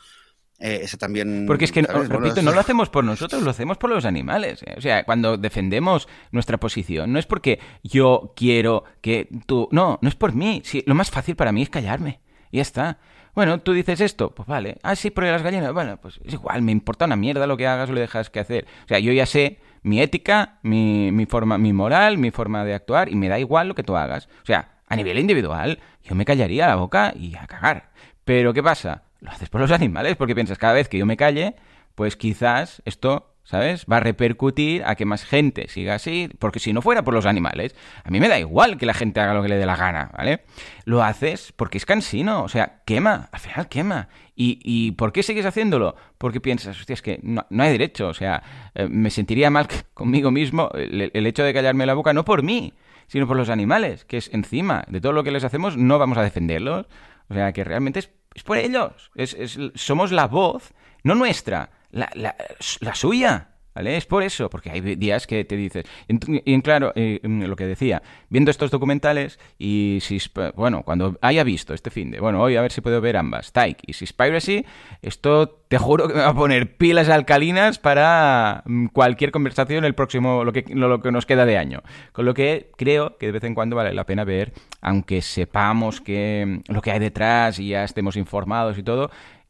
Eh, eso también. Porque es que, repito, no lo hacemos por nosotros, lo hacemos por los animales. O sea, cuando defendemos nuestra posición, no es porque yo quiero que tú... No, no es por mí. Sí, lo más fácil para mí es callarme. Y ya está. Bueno, tú dices esto, pues vale. Ah, sí, por las gallinas. Bueno, pues es igual, me importa una mierda lo que hagas o lo dejas que hacer. O sea, yo ya sé mi ética, mi, mi forma, mi moral, mi forma de actuar, y me da igual lo que tú hagas. O sea, a nivel individual, yo me callaría la boca y a cagar. Pero ¿qué pasa? Lo haces por los animales, porque piensas, cada vez que yo me calle, pues quizás esto ¿sabes? Va a repercutir a que más gente siga así, porque si no fuera por los animales, a mí me da igual que la gente haga lo que le dé la gana, ¿vale? Lo haces porque es cansino, o sea, quema, al final quema. ¿Y, y por qué sigues haciéndolo? Porque piensas, hostia, es que no, hay derecho, o sea, eh, me sentiría mal conmigo mismo el, el hecho de callarme la boca, no por mí, sino por los animales, que es encima de todo lo que les hacemos, no vamos a defenderlos. O sea, que realmente es, es por ellos. Es, es, somos la voz, no nuestra, la, la, la suya. ¿Vale? Es por eso, porque hay días que te dices. Y, claro, eh, mm, lo que decía, viendo estos documentales y si. Bueno, cuando haya visto este fin de. Bueno, hoy a ver si puedo ver ambas, Tyke y Seaspiracy, esto te juro que me va a poner pilas alcalinas para mm, cualquier conversación el próximo. Lo que, lo que nos queda de año. Con lo que creo que de vez en cuando vale la pena ver, aunque sepamos que mm, lo que hay detrás y ya estemos informados y todo,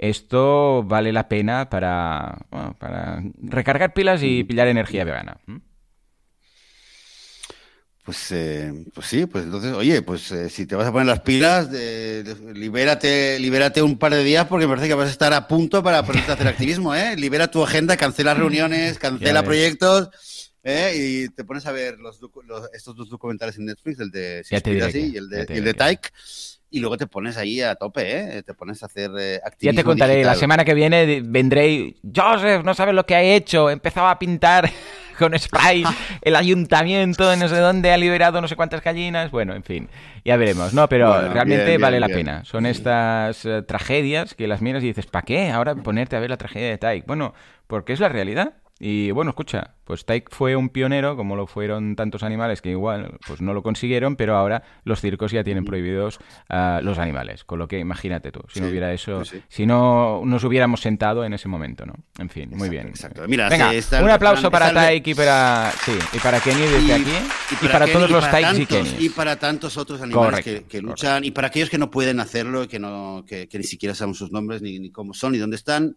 esto vale la pena para, para recargar pilas y pillar energía vegana. Pues, eh, pues sí, pues entonces, oye, pues eh, si te vas a poner las pilas, libérate, libérate un par de días porque me parece que vas a estar a punto para ponerte a hacer activismo, ¿eh? Libera tu agenda, cancela reuniones, cancela proyectos. ¿eh? Y te pones a ver los, estos dos documentales en Netflix, el de y el de, y el de Tyke y luego te pones ahí a tope, ¿eh? Te pones a hacer eh, activismo Ya te contaré, la semana que viene vendré y, Joseph, no sabes lo que ha hecho, empezaba a pintar con spray el ayuntamiento de no sé dónde ha liberado no sé cuántas gallinas, bueno, en fin, ya veremos, ¿no? Pero realmente vale la pena, son estas eh, tragedias que las miras y dices, ¿para qué ahora ponerte a ver la tragedia de Tyke? Bueno, porque es la realidad. Y bueno, escucha, pues Tyke fue un pionero, como lo fueron tantos animales que igual pues no lo consiguieron, pero ahora los circos ya tienen prohibidos uh, los animales. Con lo que imagínate tú, si no hubiera eso, pues si no nos hubiéramos sentado en ese momento, ¿no? En fin, muy bien. Exacto. Mira, Venga, un aplauso para Tyke y para, sí, y para Kenny desde aquí. Y para, todos los Tykes y Kenny. Y para tantos otros animales que, luchan. Y para aquellos que no pueden hacerlo, que, no, que, ni siquiera sabemos sus nombres, ni, ni cómo son, ni dónde están,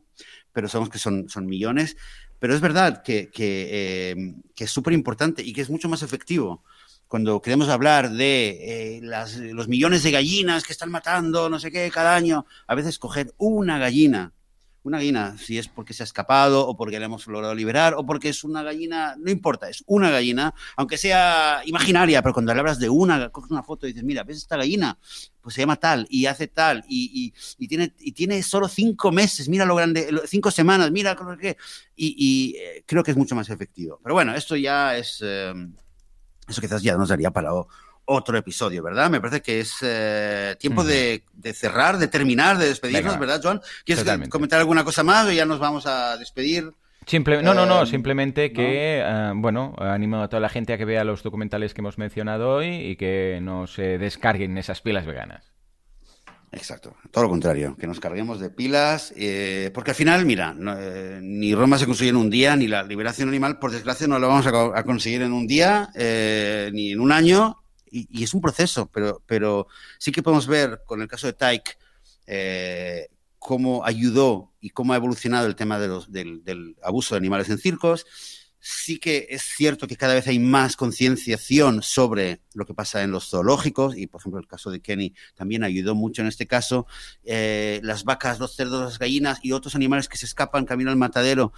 pero sabemos que son, son millones. Pero es verdad que, que, es súper importante y que es mucho más efectivo cuando queremos hablar de eh, las, los millones de gallinas que están matando, no sé qué, cada año, a veces coger una gallina una gallina, si es porque se ha escapado o porque la hemos logrado liberar o porque es una gallina, no importa, es una gallina, aunque sea imaginaria, pero cuando le hablas de una, coges una foto y dices, mira, ¿ves esta gallina? Pues se llama tal y hace tal y, y, tiene, y tiene solo cinco meses, mira lo grande, cinco semanas, mira lo que... Y, y eh, creo que es mucho más efectivo. Pero bueno, esto ya es... Eh, eso quizás ya nos daría para otro episodio, ¿verdad? Me parece que es eh, tiempo de, cerrar, de terminar, de despedirnos, ¿verdad, Joan? ¿Quieres comentar alguna cosa más o ya nos vamos a despedir? no, no, no, eh, simplemente que, eh, bueno, animo a toda la gente a que vea los documentales que hemos mencionado hoy y que no se descarguen esas pilas veganas. Exacto, todo lo contrario, que nos carguemos de pilas, porque al final, mira, ni Roma se construye en un día, ni la liberación animal, por desgracia, no lo vamos a, a conseguir en un día, ni en un año, y, es un proceso, pero, pero sí que podemos ver con el caso de Tyke eh, cómo ayudó y cómo ha evolucionado el tema de los, del, abuso de animales en circos. Sí que es cierto que cada vez hay más concienciación sobre lo que pasa en los zoológicos y, por ejemplo, el caso de Kenny también ayudó mucho en este caso. Eh, las vacas, los cerdos, las gallinas y otros animales que se escapan camino al matadero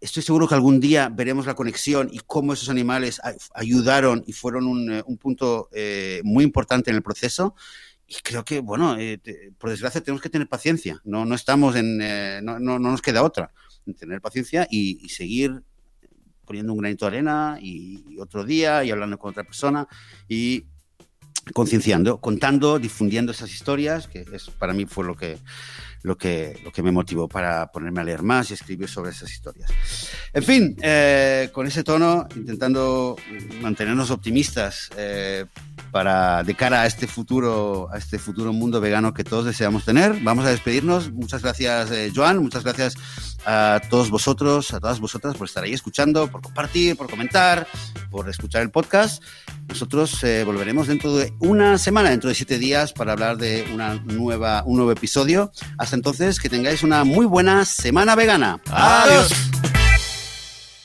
estoy seguro que algún día veremos la conexión y cómo esos animales ayudaron y fueron un, eh, punto eh, muy importante en el proceso. Y creo que, bueno, eh, por desgracia tenemos que tener paciencia. No, no estamos en, no, no, nos queda otra. Tener paciencia y, seguir poniendo un granito de arena y, otro día y hablando con otra persona y concienciando, contando, difundiendo esas historias, que es, para mí fue lo que, lo que, lo que me motivó para ponerme a leer más y escribir sobre esas historias. En fin, eh, con ese tono, intentando mantenernos optimistas eh, para de cara a este futuro, a este futuro mundo vegano que todos deseamos tener. Vamos a despedirnos. Muchas gracias, eh, Joan. Muchas gracias a todos vosotros, a todas vosotras por estar ahí escuchando, por compartir, por comentar, por escuchar el podcast. Nosotros eh, volveremos dentro de una semana, dentro de siete días, para hablar de una nueva, un nuevo episodio. Entonces, que tengáis una muy buena semana vegana. Adiós.